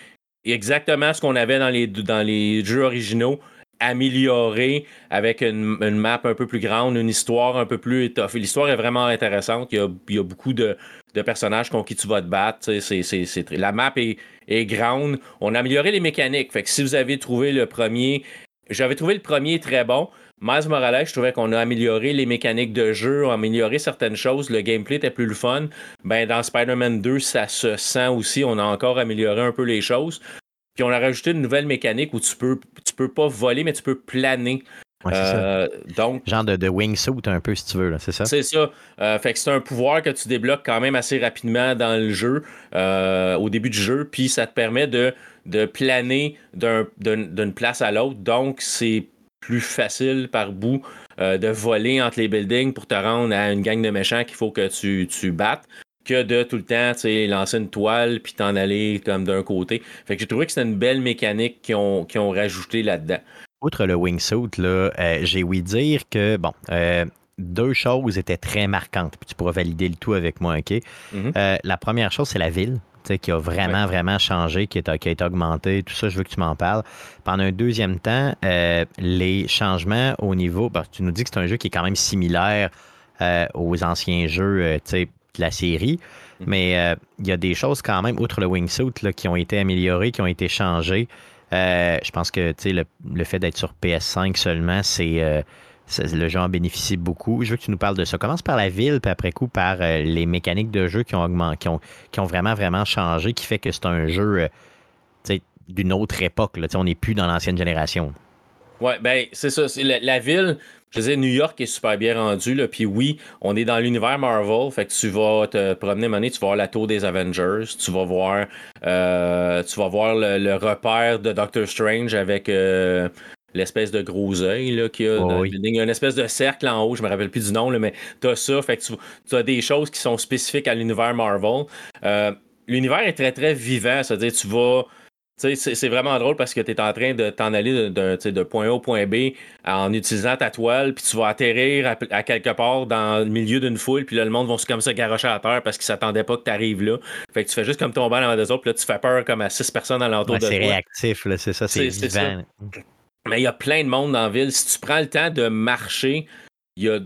exactement ce qu'on avait dans les, dans les jeux originaux amélioré avec une, map un peu plus grande, une histoire un peu plus étoffée. L'histoire est vraiment intéressante. Il y a, beaucoup de, personnages contre qui tu vas te battre. la map est, grande. On a amélioré les mécaniques. Fait que si vous avez trouvé le premier, j'avais trouvé le premier très bon. Miles Morales, je trouvais qu'on a amélioré les mécaniques de jeu, a amélioré certaines choses, le gameplay était plus le fun. Ben, dans Spider-Man 2, ça se sent aussi, on a encore amélioré un peu les choses. Puis on a rajouté une nouvelle mécanique où tu peux, tu peux pas voler, mais tu peux planer. Euh, donc, genre de, de wingsuit un peu si tu veux, c'est ça? C'est ça. Euh, fait que c'est un pouvoir que tu débloques quand même assez rapidement dans le jeu, euh, au début du jeu, puis ça te permet de, de planer d'une place à l'autre. Donc, c'est plus facile par bout de voler entre les buildings pour te rendre à une gang de méchants qu'il faut que tu, tu battes que de tout le temps lancer une toile puis t'en aller comme d'un côté. Fait que j'ai trouvé que c'était une belle mécanique qu'ils ont, ont rajouté là-dedans. Outre le wingsuit, là, euh, j'ai ouï dire que, bon, euh, deux choses étaient très marquantes. Puis tu pourras valider le tout avec moi, OK? Mm-hmm. Euh, la première chose, c'est la ville. Qui a vraiment, vraiment changé, qui, est, qui a été augmentée, tout ça, je veux que tu m'en parles. Pendant un deuxième temps, les changements au niveau. Ben, tu nous dis que c'est un jeu qui est quand même similaire aux anciens jeux, de la série. Mm. Mais euh, il y a des choses quand même, outre le wingsuit, là, qui ont été améliorées, qui ont été changées. Euh, je pense que le, le fait d'être sur PS5 seulement, euh, c'est le jeu en bénéficie beaucoup. Je veux que tu nous parles de ça. Commence par la ville, puis après coup par les mécaniques de jeu qui ont augmenté, qui ont, qui ont vraiment, vraiment changé, qui fait que c'est un jeu d'une autre époque. Là. On n'est plus dans l'ancienne génération. Ouais, ben c'est ça. La, la, ville, je disais, New York est super bien rendu. Là, puis oui, on est dans l'univers Marvel. Fait que tu vas te promener, monnaie, tu vas voir la tour des Avengers. Tu vas voir, euh, tu vas voir le, repère de Doctor Strange avec, euh, l'espèce de gros œil qu'il y a le building. Il y a une espèce de cercle en haut, je me rappelle plus du nom, là, mais tu as ça. Fait que tu, as des choses qui sont spécifiques à l'univers Marvel. Euh, l'univers est très, très vivant. C'est-à-dire, tu vas. C'est vraiment drôle parce que tu es en train de t'en aller de, point A au point B en utilisant ta toile, puis tu vas atterrir à, quelque part dans le milieu d'une foule, puis là, le monde va comme ça garocher à terre parce qu'ils s'attendaient pas que tu arrives là. Fait que tu fais juste comme tomber dans des autres, puis là, tu fais peur comme à six personnes à l'entour de toi. C'est réactif, c'est ça, c'est vivant. Mais il y a plein de monde dans la ville. Si tu prends le temps de marcher, il y a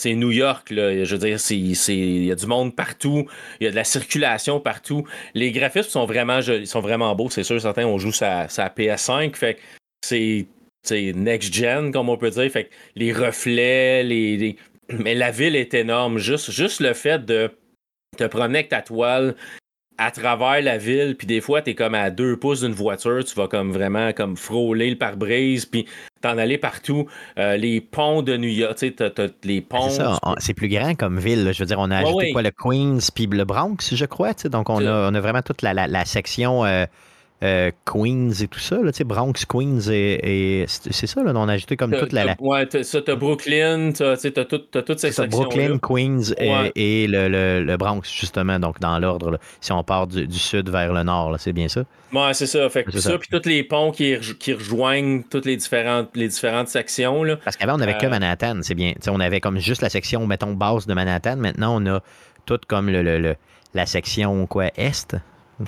c'est New York. Je veux dire, il y a du monde partout, il y a de la circulation partout. Les graphismes sont vraiment, beaux, c'est sûr. Certains, on joue sa, PS5, fait c'est next gen, comme on peut dire. Fait les reflets, les, mais la ville est énorme. Juste, juste le fait de te promener avec ta toile, à travers la ville, puis des fois, tu es comme à deux pouces d'une voiture, tu vas comme vraiment comme frôler le pare-brise, puis t'en aller partout. Euh, les ponts de New York, tu sais, t'as, les ben, ponts. C'est ça, c'est plus grand comme ville. Je veux dire, on a ajouté quoi, le Queens puis le Bronx, je crois, tu sais, donc on a, on a, vraiment toute la, la, section. Euh, euh, Queens et tout ça, là, Bronx, Queens et, c'est ça, là, on a ajouté comme toute la, la... Ouais, ça, t'as Brooklyn, t'as, t'as, tout, t'as toutes ces sections Brooklyn, Queens et, le, le, Bronx, justement, donc dans l'ordre, si on part du, sud vers le nord, c'est bien ça? Ouais, c'est ça. Fait que ça, puis tous les ponts qui, qui, rejoignent toutes les différentes, les différentes sections. Là. Parce qu'avant, on n'avait que euh, Manhattan, c'est bien. on avait comme juste la section, mettons, base de Manhattan. Maintenant, on a tout comme le, le la section quoi, est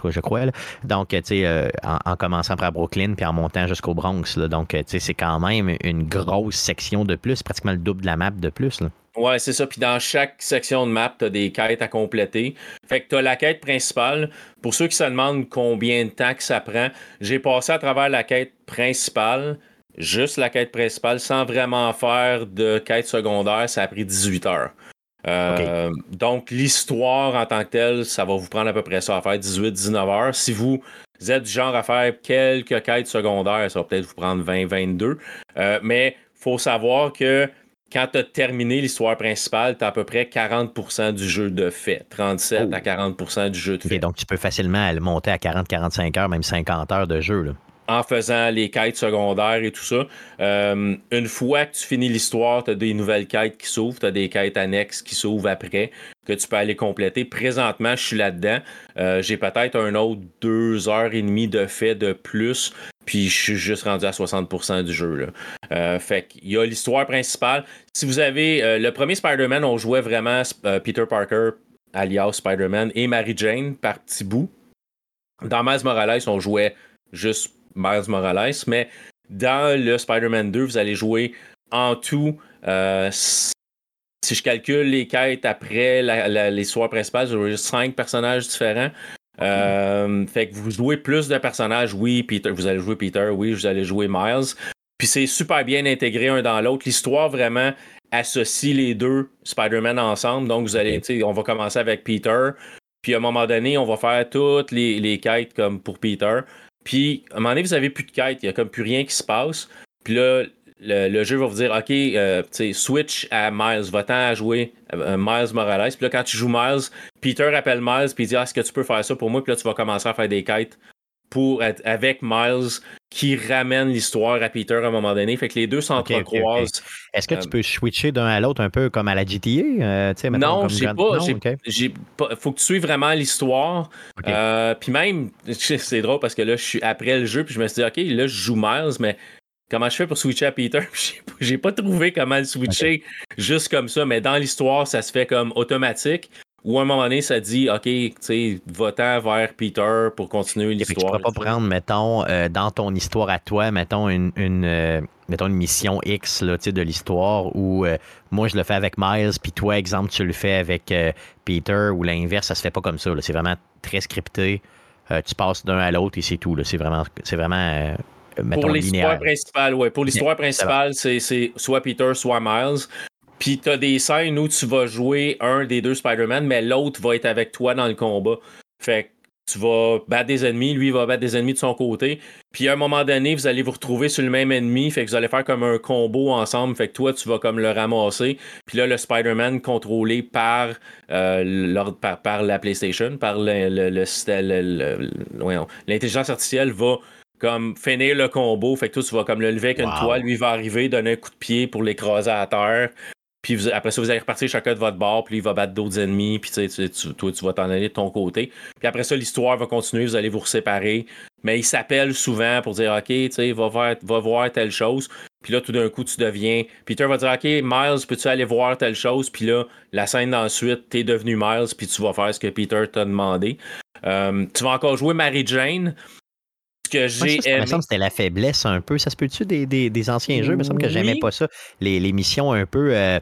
je crois. Donc, tu sais, euh, en, commençant par Brooklyn puis en montant jusqu'au Bronx. Donc, tu sais, c'est quand même une grosse section de plus, pratiquement le double de la map de plus. Là. Ouais, c'est ça. Puis dans chaque section de map, tu as des quêtes à compléter. Fait que tu as la quête principale. Pour ceux qui se demandent combien de temps que ça prend, j'ai passé à travers la quête principale, juste la quête principale, sans vraiment faire de quête secondaire. Ça a pris 18 heures. Euh, donc, l'histoire en tant que telle, ça va vous prendre à peu près ça à faire 18-19 heures. Si vous êtes du genre à faire quelques quêtes secondaires, ça va peut-être vous prendre 20-22. Euh, mais il faut savoir que quand tu as terminé l'histoire principale, tu as à peu près 40% du jeu de fait. 37 à 40% du jeu de fait. donc, tu peux facilement le monter à 40-45 heures, même 50 heures de jeu. Là en faisant les quêtes secondaires et tout ça. Euh, une fois que tu finis l'histoire, tu as des nouvelles quêtes qui s'ouvrent, tu as des quêtes annexes qui s'ouvrent après que tu peux aller compléter. Présentement, je suis là-dedans. Euh, j'ai peut-être un autre deux heures et demie de fait de plus, puis je suis juste rendu à 60% du jeu. Là. Euh, fait qu'il y a l'histoire principale. Si vous avez le premier Spider-Man, on jouait vraiment Peter Parker, alias Spider-Man, et Mary Jane par petits bouts. Dans Miles Morales, on jouait juste Miles Morales, mais dans le Spider-Man 2, vous allez jouer en tout, euh, si je calcule les quêtes après l'histoire principale, vous avez cinq personnages différents. Euh, fait que vous jouez plus de personnages, oui, Peter, vous allez jouer Peter, oui, vous allez jouer Miles. Puis c'est super bien intégré un dans l'autre. L'histoire vraiment associe les deux Spider-Man ensemble. Donc vous allez, on va commencer avec Peter. Puis à un moment donné, on va faire toutes les, les quêtes comme pour Peter. Puis, à un moment donné, vous n'avez plus de quête, il n'y a comme plus rien qui se passe. Puis là, le, jeu va vous dire, OK, euh, switch à Miles, va-t'en à jouer euh, Miles Morales. Puis là, quand tu joues Miles, Peter appelle Miles, puis il dit, ah, est-ce que tu peux faire ça pour moi? Puis là, tu vas commencer à faire des quêtes pour être avec Miles qui ramène l'histoire à Peter à un moment donné. Fait que les deux s'entrecroisent. Est-ce que tu euh, peux switcher d'un à l'autre un peu comme à la GTA? Euh, non, j'ai pas. Il faut que tu suives vraiment l'histoire. Euh, puis même, c'est drôle parce que là, je suis après le jeu, puis je me suis dit, OK, là, je joue Miles, mais comment je fais pour switcher à Peter? J'ai pas trouvé comment le switcher juste comme ça, mais dans l'histoire, ça se fait comme automatique. Ou à un moment donné, ça dit, OK, tu sais, va-t'en vers Peter pour continuer l'histoire. Tu ne pas prendre, mettons, euh, dans ton histoire à toi, mettons, une, une euh, mettons une mission X là, de l'histoire où euh, moi, je le fais avec Miles, puis toi, exemple, tu le fais avec Peter, ou l'inverse, ça se fait pas comme ça. C'est vraiment très scripté. tu passes d'un à l'autre et c'est tout. C'est vraiment, c'est vraiment pour l'histoire principale, ouais. Pour l'histoire principale, c'est soit Peter, soit Miles. Puis t'as des scènes où tu vas jouer un des deux Spider-Man, mais l'autre va être avec toi dans le combat. Fait que tu vas battre des ennemis, lui va battre des ennemis de son côté. Puis à un moment donné, vous allez vous retrouver sur le même ennemi, fait que vous allez faire comme un combo ensemble. Fait que toi, tu vas comme le ramasser. Puis là, le Spider-Man contrôlé par, euh, par, la PlayStation, par l'intelligence artificielle va comme finir le combo. Fait que toi, tu vas comme le lever avec une toile, lui va arriver, donner un coup de pied pour l'écraser à terre. Puis après ça, vous allez repartir chacun de votre bord, puis il va battre d'autres ennemis, puis tu, toi, tu vas t'en aller de ton côté. Puis après ça, l'histoire va continuer, vous allez vous séparer. Mais il s'appelle souvent pour dire OK, tu sais, va, voir, va voir telle chose. Puis là, tout d'un coup, tu deviens. Peter va dire OK, Miles, peux-tu aller voir telle chose? Puis là, la scène d'ensuite, t'es devenu Miles, puis tu vas faire ce que Peter t'a demandé. Euh, tu vas encore jouer Mary Jane que j'ai aimé. Ça me c'était la faiblesse un peu. Ça se peut-tu des, des, anciens jeux? Il me semble que j'aimais pas ça. Les, les, missions un peu. Euh,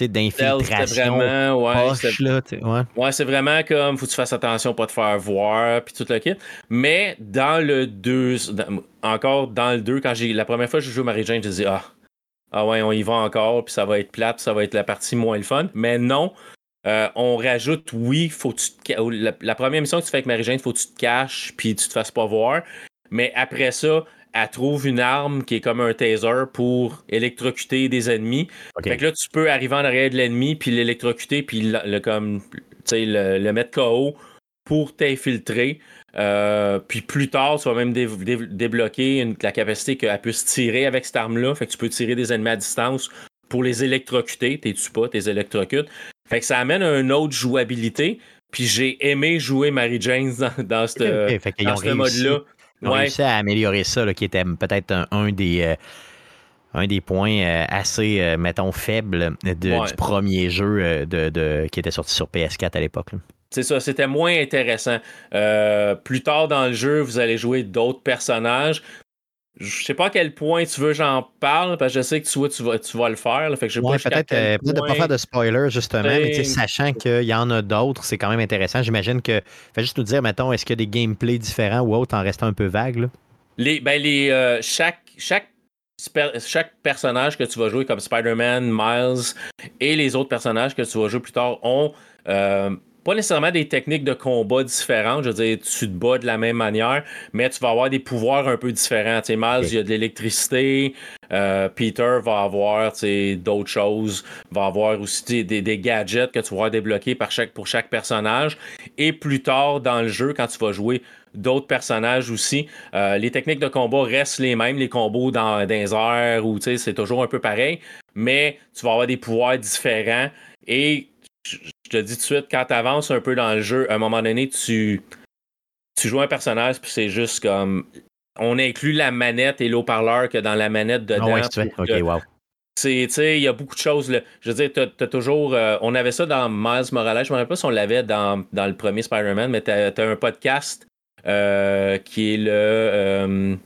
d'infiltration. ouais, ouais. c'est vraiment comme faut que tu fasses attention, pas te faire voir, puis tout le kit. Mais dans le 2, encore dans le 2, quand j'ai la première fois que je joue Marie Jane, je disais ah, ah ouais, on y va encore, puis ça va être plate, ça va être la partie moins le fun. Mais non, euh, on rajoute, oui, faut tu la, la, première mission que tu fais avec Marie-Jane, faut que tu te caches puis tu te fasses pas voir. Mais après ça, elle trouve une arme qui est comme un taser pour électrocuter des ennemis. Fait que là, tu peux arriver en arrière de l'ennemi, puis l'électrocuter, puis le, comme, le, le mettre KO pour t'infiltrer. Euh, puis plus tard, tu vas même débloquer la capacité qu'elle puisse tirer avec cette arme-là. Fait que tu peux tirer des ennemis à distance pour les électrocuter. T'es tu pas, t'es électrocutes. Fait que ça amène à une autre jouabilité. Puis j'ai aimé jouer Mary Jane dans, dans ce mode-là. Ils ont réussi à améliorer ça, qui était peut-être un, des. Euh, un des points euh, assez, euh, mettons, faibles du premier jeu de, qui était sorti sur PS4 à l'époque. C'est ça, c'était moins intéressant. plus tard dans le jeu, vous allez jouer d'autres personnages. Je sais pas à quel point tu veux j'en parle, parce que je sais que tu, tu, vas, tu vas le faire. fait que peut-être euh, peut pas faire de spoiler, justement, mais sachant qu'il y en a d'autres, c'est quand même intéressant. J'imagine que. Fais juste nous dire, mettons, est-ce qu'il y a des gameplays différents ou autres en restant un peu vague? Les, ben, les, euh, chaque, chaque, chaque personnage que tu vas jouer, comme Spider-Man, Miles et les autres personnages que tu vas jouer plus tard, ont. Euh, pas nécessairement des techniques de combat différentes. Je veux dire, tu te bats de la même manière, mais tu vas avoir des pouvoirs un peu différents. Tu sais, Miles, il y a de l'électricité. Euh, Peter va avoir d'autres choses. Va avoir aussi des, gadgets que tu vas débloquer par chaque, pour chaque personnage. Et plus tard dans le jeu, quand tu vas jouer d'autres personnages aussi, euh, les techniques de combat restent les mêmes. Les combos dans, dans les airs, ou c'est toujours un peu pareil. Mais tu vas avoir des pouvoirs différents. Et te dis tout de suite, quand tu avances un peu dans le jeu, à un moment donné, tu, tu joues un personnage, puis c'est juste comme. On inclut la manette et l'eau-parleur que dans la manette dedans. Ah ouais, ok, wow. il y a beaucoup de choses. Là. Je veux dire, tu as, toujours. Euh, on avait ça dans Miles Morales. Je me rappelle pas si on l'avait dans, dans, le premier Spider-Man, mais tu as, un podcast euh, qui est le. Euh,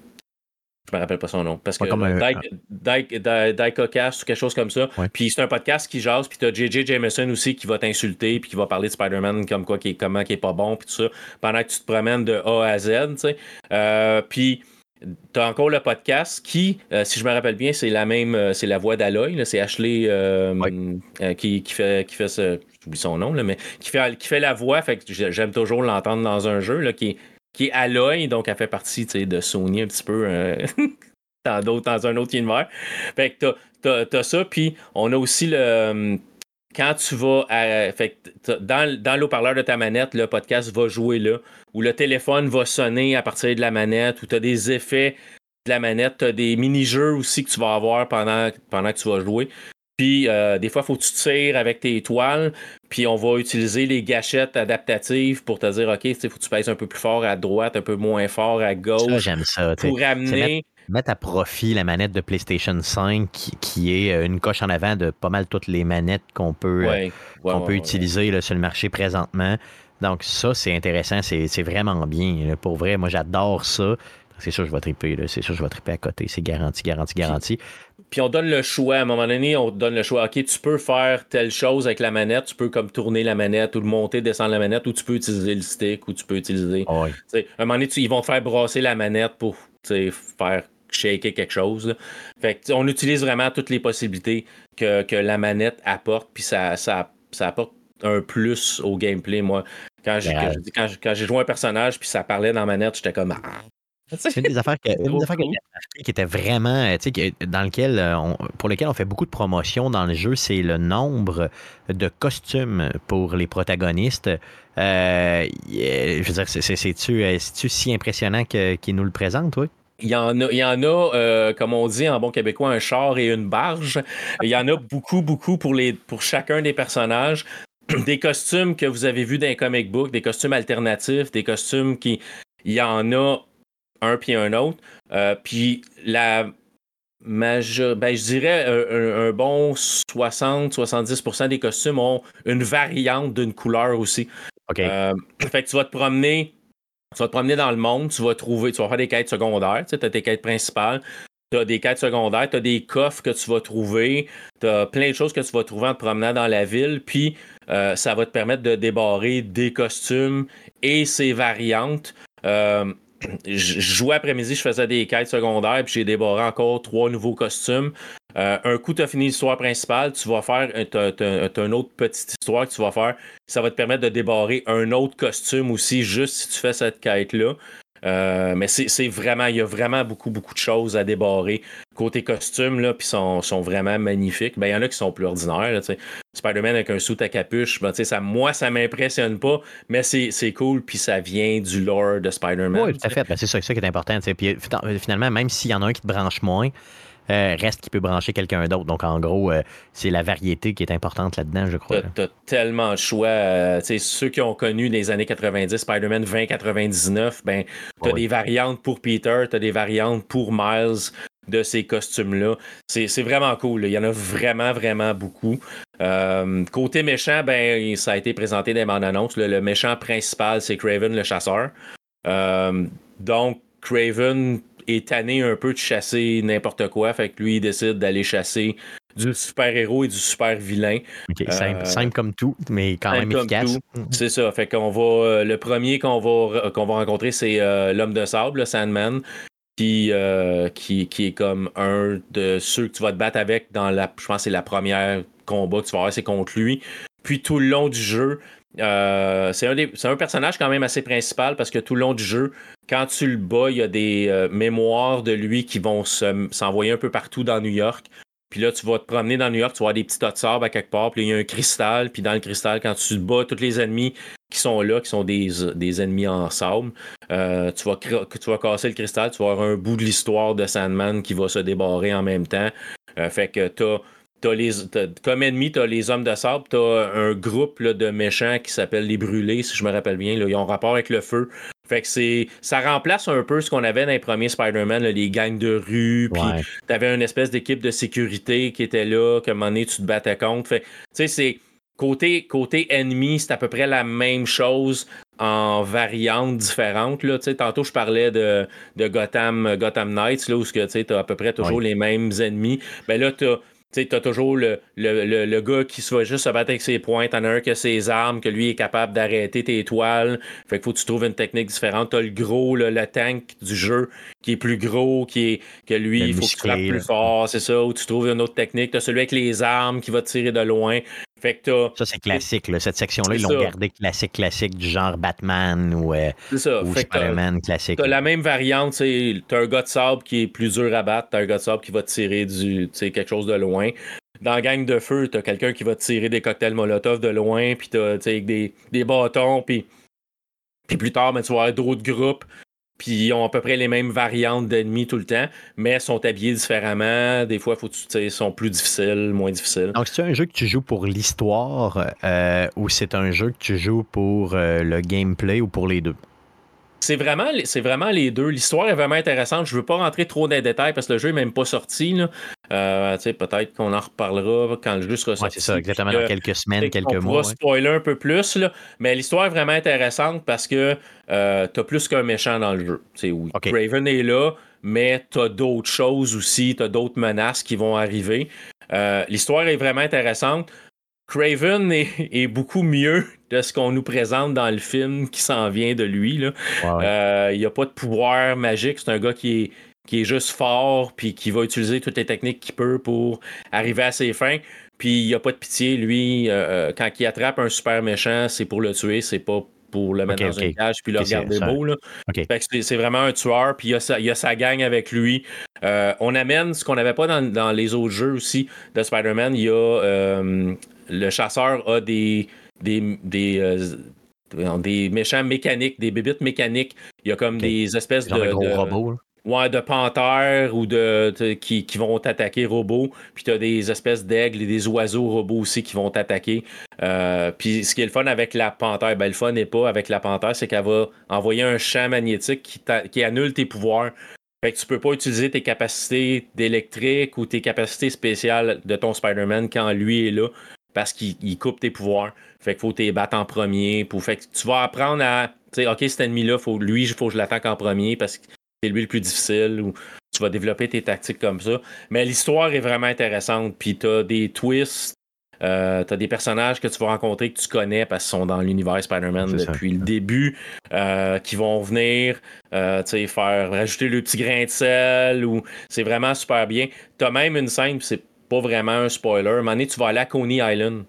je me rappelle pas son nom. Parce que Diecast ou quelque chose comme ça. Puis c'est un podcast qui jase, puis t'as JJ Jameson aussi qui va t'insulter, puis qui va parler de Spider-Man comme quoi, qui est, comment qui est pas bon, puis tout ça, pendant que tu te promènes de A à Z, tu sais. Euh, puis t'as encore le podcast qui, euh, si je me rappelle bien, c'est la même, euh, c'est la voix d'Aloy, c'est Ashley qui, qui, fait, qui fait ce, j'oublie son nom, là, mais qui fait, qui fait la voix, fait que j'aime toujours l'entendre dans un jeu, là, qui qui est Aloy, donc elle fait partie de Sony un petit peu euh, dans, un autre univers. Fait que t'as, as, ça, puis on a aussi le. Euh, quand tu vas fait, dans, dans l'eau-parleur de ta manette, le podcast va jouer là, ou le téléphone va sonner à partir de la manette, ou tu as des effets de la manette, tu as des mini-jeux aussi que tu vas avoir pendant, pendant que tu vas jouer. Puis euh, des fois, il faut que tu tires avec tes étoiles. Puis on va utiliser les gâchettes adaptatives pour te dire, OK, il faut que tu pèses un peu plus fort à droite, un peu moins fort à gauche. j'aime ça. Pour amener. Mettre, à profit la manette de PlayStation 5 qui, est euh, une coche en avant de pas mal toutes les manettes qu'on peut, euh, peut utiliser sur le marché présentement. Donc ça, c'est intéressant, c'est vraiment bien. Pour vrai, moi j'adore ça. C'est sûr, je vais triper. C'est sûr, je vais triper à côté. C'est garanti, garanti, garanti. Puis, on donne le choix. À un moment donné, on donne le choix. OK, tu peux faire telle chose avec la manette. Tu peux comme tourner la manette ou le monter, descendre la manette, ou tu peux utiliser le stick, ou tu peux utiliser. Ah à un moment donné, ils vont te faire brasser la manette pour faire shaker quelque chose. Fait que, on utilise vraiment toutes les possibilités que, la manette apporte. Puis ça, ça, ça apporte un plus au gameplay. Moi, quand j'ai, quand, joué un personnage, puis ça parlait dans la manette, j'étais comme. Ah, C'est une des affaires, que, qui était vraiment, tu sais, dans lequel pour lequel on fait beaucoup de promotion dans le jeu, c'est le nombre de costumes pour les protagonistes. je veux dire, c'est-tu si impressionnant qu'il nous le présente, oui? Il y en a, il y en a euh, comme on dit en bon québécois, un char et une barge. Il y en a beaucoup, beaucoup pour, les, pour chacun des personnages. Des costumes que vous avez vus dans les comic books, des costumes alternatifs, des costumes qui. Il y en a un puis un autre. Euh, puis la major... ben, je dirais un, bon 60-70% des costumes ont une variante d'une couleur aussi. OK. Euh, fait que tu vas te promener tu vas te promener dans le monde, tu vas trouver, tu vas faire des quêtes secondaires, tu as tes quêtes principales, tu as des quêtes secondaires, tu as des coffres que tu vas trouver, tu as plein de choses que tu vas trouver en te promenant dans la ville, puis euh, ça va te permettre de débarrer des costumes et ses variantes. Euh, je jouais après-midi, je faisais des quêtes secondaires, puis j'ai débarré encore trois nouveaux costumes. Euh, un coup, tu as fini l'histoire principale, tu vas faire, tu as, une autre petite histoire que tu vas faire. Ça va te permettre de débarrer un autre costume aussi, juste si tu fais cette quête-là. Euh, mais c'est vraiment, il y a vraiment beaucoup, beaucoup de choses à débarrer. Côté costume, là, puis sont, sont vraiment magnifiques. Ben, il y en a qui sont plus ordinaires. Spider-Man avec un soute à capuche, ben, ça, moi, ça m'impressionne pas, mais c'est cool, puis ça vient du lore de Spider-Man. Oui, tout à fait. Ben, c'est ça, ça, qui est important. Puis finalement, même s'il y en a un qui te branche moins, euh, reste qui peut brancher quelqu'un d'autre. Donc, en gros, euh, c'est la variété qui est importante là-dedans, je crois. Tu as, tellement de choix. Euh, ceux qui ont connu les années 90, Spider-Man 2099, ben, tu as des variantes pour Peter, tu as des variantes pour Miles de ces costumes-là. C'est vraiment cool. Il y en a vraiment, vraiment beaucoup. côté méchant, ben, ça a été présenté dans les bandes annonces. Le, méchant principal, c'est Craven le chasseur. donc, Craven est tanné un peu de chasser n'importe quoi. Fait que lui, il décide d'aller chasser du super-héros et du super-vilain. Euh, simple, comme tout, mais quand même efficace. Mhm. C'est ça. Fait qu'on va. Euh, le premier qu'on va, qu'on va rencontrer, c'est euh, l'homme de sable, le Sandman. Qui, qui, qui, est comme un de ceux que tu vas te battre avec dans la. Je pense que c'est la première combat que tu vas avoir, c'est contre lui. Puis tout le long du jeu, euh, c'est un, personnage quand même assez principal parce que tout le long du jeu, quand tu le bats, il y a des euh, mémoires de lui qui vont s'envoyer un peu partout dans New York. Puis là, tu vas te promener dans New York, tu vas avoir des petits tas de à quelque part, puis il y a un cristal, puis dans le cristal, quand tu bats tous les ennemis qui sont là, qui sont des, ennemis en sable, euh, tu, vas casser le cristal, tu vas avoir un bout de l'histoire de Sandman qui va se débarrer en même temps. fait que tu as les, comme ennemi, tu as les hommes de sable, tu as un groupe de méchants qui s'appelle les brûlés, si je me rappelle bien. Là, ils ont rapport avec le feu. Fait que c'est. Ça remplace un peu ce qu'on avait dans les premiers Spider-Man, les gangs de rue, puis t'avais une espèce d'équipe de sécurité qui était là, que un moment donné, tu te battais contre. Fait tu sais, c'est. Côté, côté ennemi, c'est à peu près la même chose en variantes différentes. Là. Tantôt, je parlais de, de Gotham, Gotham Knights, là, où tu as à peu près toujours les mêmes ennemis. Ben là, tu tu as toujours le, le, gars qui se va juste se battre avec ses points. T'en as un qui a ses armes, que lui est capable d'arrêter tes toiles. Fait qu'il faut que tu trouves une technique différente. T'as le gros, le tank du jeu qui est plus gros, qui est que lui, il faut que tu frappes plus fort, c'est ça. Ou tu trouves une autre technique. T'as celui avec les armes qui va tirer de loin. Fait que ça, c'est classique. Cette section-là, ils l'ont gardé classique, classique du genre Batman ou, euh, Spider-Man classique. T'as la même variante. T'as un gars de sable qui est plus dur à battre. T'as un gars de sable qui va tirer du, quelque chose de loin. Dans la gang de feu, t'as quelqu'un qui va tirer des cocktails Molotov de loin. Puis t'as des, des bâtons. Puis, puis plus tard, ben, tu vas avoir d'autres groupes puis ils ont à peu près les mêmes variantes d'ennemis tout le temps, mais sont habillés différemment. Des fois, faut, ils sont plus difficiles, moins difficiles. Donc, c'est un jeu que tu joues pour l'histoire euh, ou c'est un jeu que tu joues pour euh, le gameplay ou pour les deux? C'est vraiment, c'est vraiment les deux. L'histoire est vraiment intéressante. Je ne veux pas rentrer trop dans les détails parce que le jeu n'est même pas sorti. Euh, peut-être qu'on en reparlera quand le jeu sera sorti. c'est ça, exactement, dans quelques semaines, quelques on mois. On spoiler un peu plus, là, mais l'histoire est vraiment intéressante parce que euh, tu as plus qu'un méchant dans le jeu. Oui. Raven est là, mais tu as d'autres choses aussi, tu as d'autres menaces qui vont arriver. Euh, l'histoire est vraiment intéressante. Craven est, beaucoup mieux de ce qu'on nous présente dans le film qui s'en vient de lui. Euh, il n'y a pas de pouvoir magique. C'est un gars qui est, qui est juste fort puis qui va utiliser toutes les techniques qu'il peut pour arriver à ses fins. Puis il n'y a pas de pitié. Lui, euh, euh, quand il attrape un super méchant, c'est pour le tuer, c'est pas pour le mettre dans une cage puis le regarder beau. Là. c'est vraiment un tueur, puis il y, a sa, gang avec lui. Euh, on amène ce qu'on n'avait pas dans, les autres jeux aussi de Spider-Man. Il y a le chasseur a des des, des, euh, des méchants mécaniques, des bébites mécaniques. Il y a comme des espèces de, gros robots. Ouais, de panthères ou de, qui, vont t'attaquer robots. Puis tu as des espèces d'aigles et des oiseaux robots aussi qui vont t'attaquer. Euh, puis ce qui est le fun avec la panthère, ben le fun n'est pas avec la panthère, c'est qu'elle va envoyer un champ magnétique qui, qui annule tes pouvoirs. Fait que tu peux pas utiliser tes capacités d'électrique ou tes capacités spéciales de ton Spider-Man quand lui est là parce qu'il coupe tes pouvoirs. Fait qu'il faut t'es battre en premier. Pour, fait que tu vas apprendre à. Tu sais, OK, cet ennemi-là, faut, lui, il faut que je l'attaque en premier parce que c'est lui le plus difficile. Ou tu vas développer tes tactiques comme ça. Mais l'histoire est vraiment intéressante. Puis t'as des twists. Euh, t'as des personnages que tu vas rencontrer que tu connais parce qu'ils sont dans l'univers Spider-Man depuis le début, euh, qui vont venir euh, faire rajouter le petit grain de sel ou c'est vraiment super bien. T'as même une scène, c'est pas vraiment un spoiler. À un moment donné, tu vas aller à Coney Island.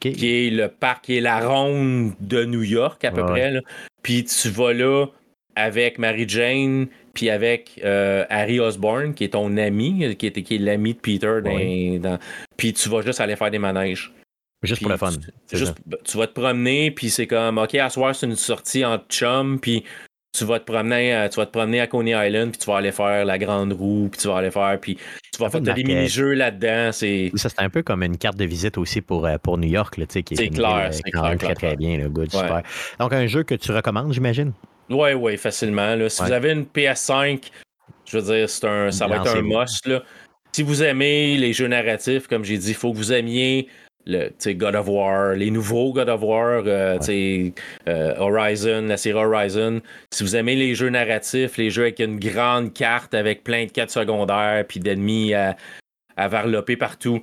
Qui est le parc, qui est la ronde de New York à peu près. Puis tu vas là avec Mary Jane, puis avec euh, Harry Osborne, qui est ton ami, qui est, qui est l'ami de Peter. Puis tu vas juste aller faire des manèges. Juste pour le fun. tu vas te promener, puis c'est comme, OK, à soir, c'est une sortie en chum, puis tu vas te promener à, tu vas te promener à Coney Island puis tu vas aller faire la grande roue puis tu vas aller faire puis tu vas faire des mini-jeux là-dedans c'est ça c'est un peu comme une carte de visite aussi pour, euh, pour New York là, qui c'est clair c'est clair, très très bien le good super. Donc un jeu que tu recommandes j'imagine? Oui oui facilement là. si vous avez une PS5 je veux dire c'est un ça va être un must là. si vous aimez les jeux narratifs comme j'ai dit il faut que vous aimiez le God of War, les nouveaux God of War, euh, euh, Horizon, la série Horizon. Si vous aimez les jeux narratifs, les jeux avec une grande carte avec plein de quêtes secondaires puis d'ennemis à, à varloper partout,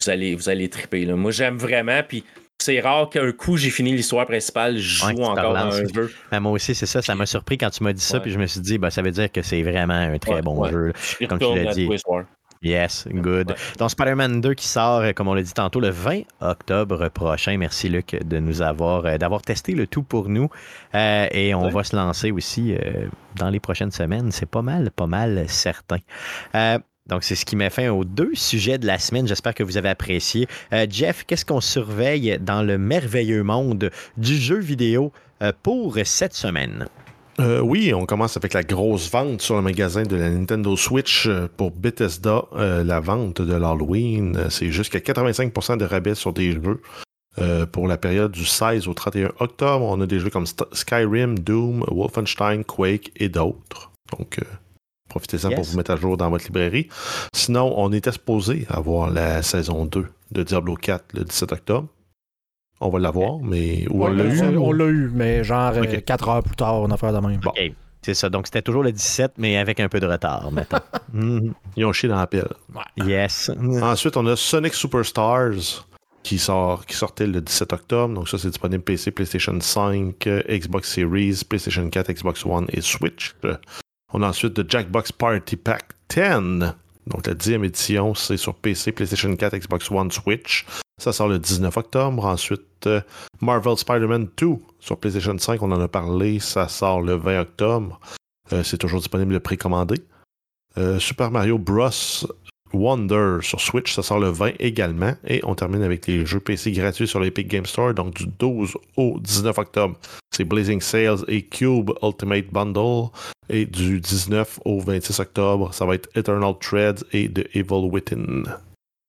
vous allez, vous allez triper. Là. Moi, j'aime vraiment. Puis c'est rare qu'un coup j'ai fini l'histoire principale, je joue encore dans un jeu. Ben, moi aussi, c'est ça. Ça m'a surpris quand tu m'as dit ça, puis je me suis dit, ben, ça veut dire que c'est vraiment un très bon jeu. Comme tu l'as dit. Yes, good. Donc, Spider-Man 2 qui sort, euh, comme on l'a dit tantôt, le 20 octobre prochain. Merci, Luc, de nous avoir, euh, d'avoir testé le tout pour nous. Euh, et on va se lancer aussi dans les prochaines semaines. C'est pas mal, pas mal certain. donc, c'est ce qui met fin aux deux sujets de la semaine. J'espère que vous avez apprécié. Jeff, qu'est-ce qu'on surveille dans le merveilleux monde du jeu vidéo pour cette semaine? Euh, oui, on commence avec la grosse vente sur le magasin de la Nintendo Switch euh, pour Bethesda. Euh, la vente de l'Halloween, c'est jusqu'à 85% de rabais sur des jeux. pour la période du 16 au 31 octobre, on a des jeux comme Skyrim, Doom, Wolfenstein, Quake et d'autres. Donc, profitez-en pour vous mettre à jour dans votre librairie. Sinon, on était supposé avoir la saison 2 de Diablo 4 le 17 octobre. On va l'avoir, mais on l'a eu? On l'a eu, mais genre 4 euh, heures plus tard, on a fait de même. Bon. C'est ça. Donc, c'était toujours le 17, mais avec un peu de retard, maintenant. Mhm. Ils ont chié dans la pile. Yes. Ensuite, on a Sonic Superstars qui, sort, qui sortait le 17 octobre. Donc, ça, c'est disponible PC, PlayStation 5, Xbox Series, PlayStation 4, Xbox One et Switch. On a ensuite The Jackbox Party Pack 10. Donc, la 10e édition, c'est sur PC, PlayStation 4, Xbox One, Switch. Ça sort le 19 octobre. Ensuite, euh, Marvel Spider-Man 2 sur PlayStation 5, on en a parlé. Ça sort le 20 octobre. Euh, c'est toujours disponible de précommandé. Euh, Super Mario Bros. Wonder sur Switch, ça sort le 20 également. Et on termine avec les jeux PC gratuits sur l'Epic Game Store. Donc du 12 au 19 octobre, c'est Blazing Sales et Cube Ultimate Bundle. Et du 19 au 26 octobre, ça va être Eternal Threads et The Evil Within.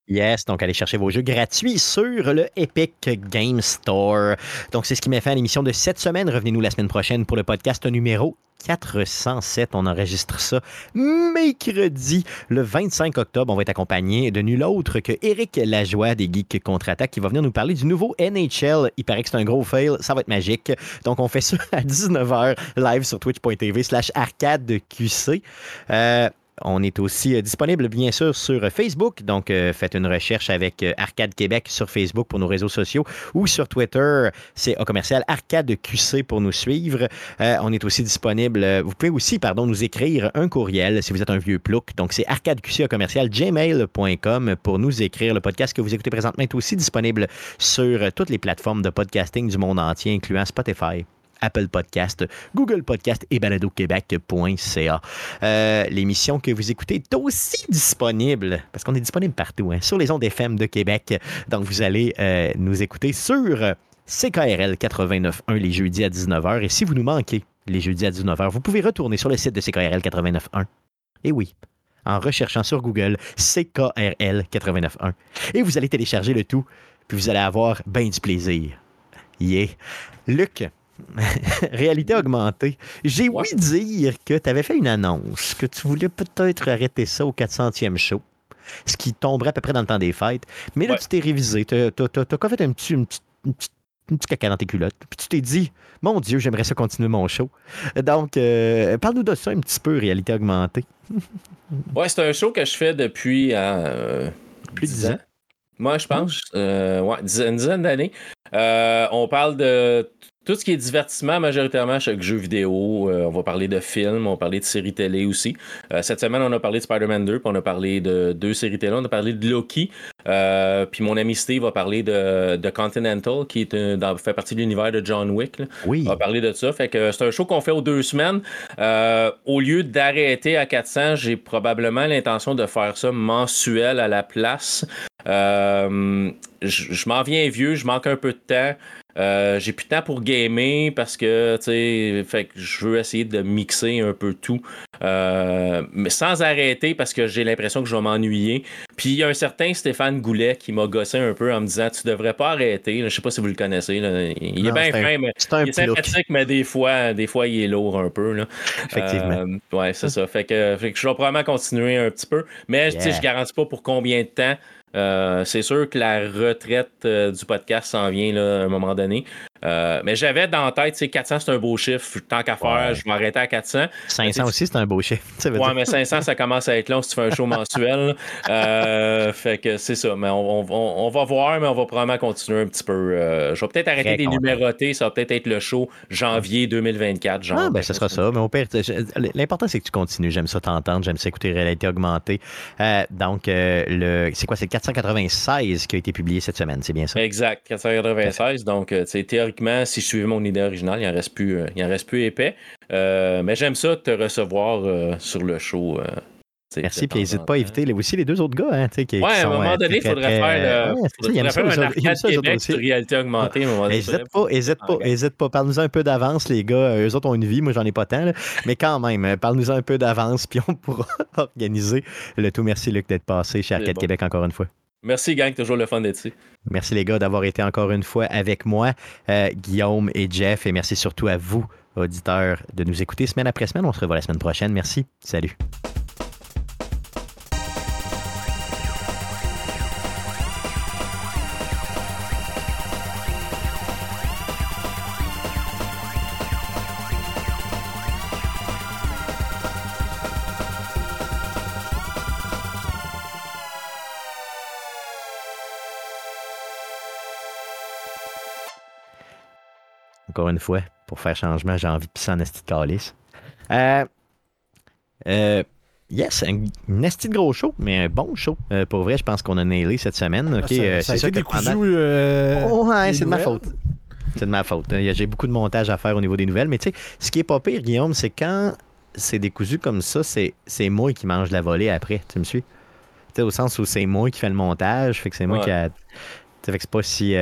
Yes, donc allez chercher vos jeux gratuits sur le Epic Game Store. Donc c'est ce qui m'a fait à l'émission de cette semaine. Revenez-nous la semaine prochaine pour le podcast numéro 407. On enregistre ça mercredi, le 25 octobre. On va être accompagné de nul autre que Eric Lajoie des Geeks Contre-Attaque qui va venir nous parler du nouveau NHL. Il paraît que c'est un gros fail. Ça va être magique. Donc, on fait ça à 19h live sur twitch.tv slash arcadeqc. Euh, on est aussi euh, disponible, bien sûr, sur Facebook. Donc, euh, faites une recherche avec euh, Arcade Québec sur Facebook pour nos réseaux sociaux ou sur Twitter, c'est au commercial Arcade QC pour nous suivre. on est aussi disponible. Vous pouvez aussi, pardon, nous écrire un courriel si vous êtes un vieux plouc. Donc, c'est arcadeqc au commercial gmail.com pour nous écrire. Le podcast que vous écoutez présentement est aussi disponible sur toutes les plateformes de podcasting du monde entier, incluant Spotify. Apple Podcast, Google Podcast et baladoquebec.ca. Euh, l'émission que vous écoutez est aussi disponible, parce qu'on est disponible partout, hein, sur les ondes FM de Québec. Donc, vous allez euh, nous écouter sur CKRL 89.1 les jeudis à 19h. Et si vous nous manquez les jeudis à 19h, vous pouvez retourner sur le site de CKRL 89.1. Et oui, en recherchant sur Google CKRL 89.1. Et vous allez télécharger le tout, puis vous allez avoir bien du plaisir. Yeah. Luc, réalité augmentée. J'ai ouï dire que tu avais fait une annonce, que tu voulais peut-être arrêter ça au 400e show, ce qui tomberait à peu près dans le temps des fêtes. Mais là, tu t'es révisé. Tu as, fait un petit, une petite caca dans tes culottes. Puis tu t'es dit, mon Dieu, j'aimerais ça continuer mon show. Donc, euh, parle-nous de ça un petit peu, réalité augmentée. ouais, c'est un show que je fais depuis euh, plus de 10 ans. Moi, je pense, euh, ouais, une dizaine d'années. on parle de tout ce qui est divertissement, majoritairement chaque jeu vidéo. Euh, on va parler de films, on va parler de séries télé aussi. Euh, cette semaine, on a parlé de Spider-Man 2, puis on a parlé de deux séries télé. On a parlé de Loki. Euh, puis mon ami Steve va parler de, de Continental, qui est fait partie de l'univers de John Wick. Oui. On va parler de ça. Fait que c'est un show qu'on fait aux deux semaines. au lieu d'arrêter à 400, j'ai probablement l'intention de faire ça mensuel à la place. je m'en viens vieux, je manque un peu de temps. Euh, j'ai plus de temps pour gamer parce que, tu sais, fait que je veux essayer de mixer un peu tout. Euh, mais sans arrêter parce que j'ai l'impression que je vais m'ennuyer. Puis il y a un certain Stéphane Goulet qui m'a gossé un peu en me disant Tu devrais pas arrêter. Je sais pas si vous le connaissez. Il est bien fin, mais il est sympathique, mais des fois, des fois, il est lourd un peu. Là. Effectivement. Euh, ouais, c'est ça. Fait que, fait que, je vais probablement continuer un petit peu. Mais yeah. je garantis pas pour combien de temps. Euh, c'est sûr que la retraite euh, du podcast s'en vient là, à un moment donné. Euh, mais j'avais dans la tête, 400 c'est un beau chiffre. Tant qu'à faire, je vais arrêter à 400. 500 aussi, c'est un beau chiffre. ouais, mais 500, ça commence à être long si tu fais un show mensuel. fait que c'est ça. Mais on, va voir, mais on va probablement continuer un petit peu. je vais peut-être arrêter des numérotés. Ça va peut-être être le show janvier 2024. Genre, ah, ben, ce sera ça. Mais au pire, l'important, c'est que tu continues. J'aime ça t'entendre. J'aime ça écouter réalité augmentée. donc, le, c'est quoi? C'est 496 qui a été publié cette semaine, c'est bien ça? Exact, 496. Donc, euh, théoriquement, si je suivais mon idée originale, il en reste plus, euh, il en reste plus épais. Euh, mais j'aime ça te recevoir sur le show. Merci, puis n'hésite pas à éviter aussi les deux autres gars. Hein, qui, ouais, à un moment donné, il faudrait faire, un sur réalité augmentée. N'hésite pas, hésite pas, hésite pas. Parle-nous un peu d'avance, les gars. Eux autres ont une vie, moi j'en ai pas tant. Mais quand même, parle-nous un peu d'avance, puis on pourra organiser le tout. Merci Luc d'être passé chez Arcade Québec encore une fois. Merci, gang. Toujours le fun d'être ici. Merci, les gars, d'avoir été encore une fois avec moi, euh, Guillaume et Jeff. Et merci surtout à vous, auditeurs, de nous écouter semaine après semaine. On se revoit la semaine prochaine. Merci. Salut. Encore une fois, pour faire changement, j'ai envie de pisser en esti de calice. Euh, euh, yes, un, esti de gros show, mais un bon show. Euh, pour vrai, je pense qu'on a nailé cette semaine. Ok, ah, ça, c'est ça que pendant... oh, c'est de ma faute. C'est de ma faute. J'ai beaucoup de montage à faire au niveau des nouvelles. Mais tu sais, ce qui est pas pire, Guillaume, c'est quand c'est décousu comme ça, c'est moi qui mange la volée après. Tu me suis? Tu sais, au sens où c'est moi qui fais le montage, fait que c'est moi qui a. Fait que c'est pas si.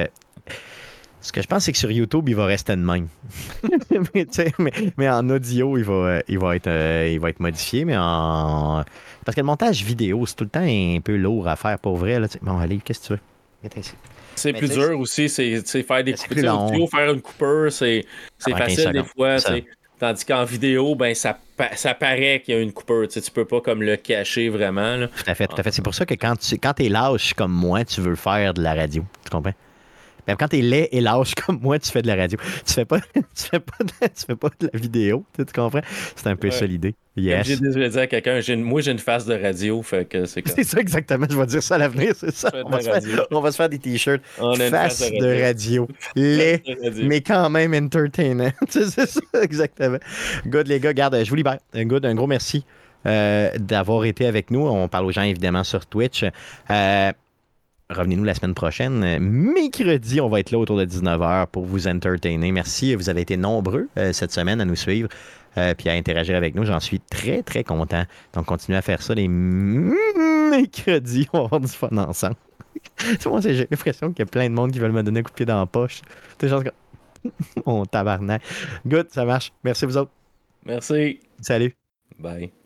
Ce que je pense, c'est que sur YouTube, il va rester de même. mais, en audio, il va, il, va être, euh, il va être modifié, mais en. Parce que le montage vidéo, c'est tout le temps un peu lourd à faire pour vrai. Là. Bon, allez, qu'est-ce que tu veux? C'est plus dur aussi, c'est faire des coupures. faire une coupure, c'est facile des fois. Tandis qu'en vidéo, ben ça, ça paraît qu'il y a une coupure. Tu, sais, peux pas comme le cacher vraiment. Là. Tout à fait, tout à fait. C'est pour ça que quand tu quand es lâche comme moi, tu veux faire de la radio. Tu comprends? Même quand t'es laid et lâche comme moi, tu fais de la radio. Tu fais pas, tu fais pas, de, tu fais pas de la vidéo. Tu, comprends? C'est un peu ça l'idée. Yes. J'ai dit à quelqu'un, moi j'ai une face de radio, fait que c'est C'est ça exactement, je vais dire ça à l'avenir, c'est ça. On va, faire, on va, se faire, des t-shirts. Face, face, de radio. Laid, mais quand même entertainant. c'est ça, exactement. Good, les gars, garde, je vous libère. Good, un gros merci euh, d'avoir été avec nous. On parle aux gens évidemment sur Twitch. Euh, revenez-nous la semaine prochaine. Mercredi, on va être là autour de 19h pour vous entertainer. Merci. Vous avez été nombreux cette semaine à nous suivre. puis à interagir avec nous. J'en suis très, très content. Donc, continuez à faire ça les mercredis. On va avoir du fun ensemble. Moi, j'ai l'impression qu'il y a plein de monde qui veulent me donner un coup de pied dans la poche. C'est genre On tabarnak. Good, ça marche. Merci vous autres. Merci. Salut. Bye.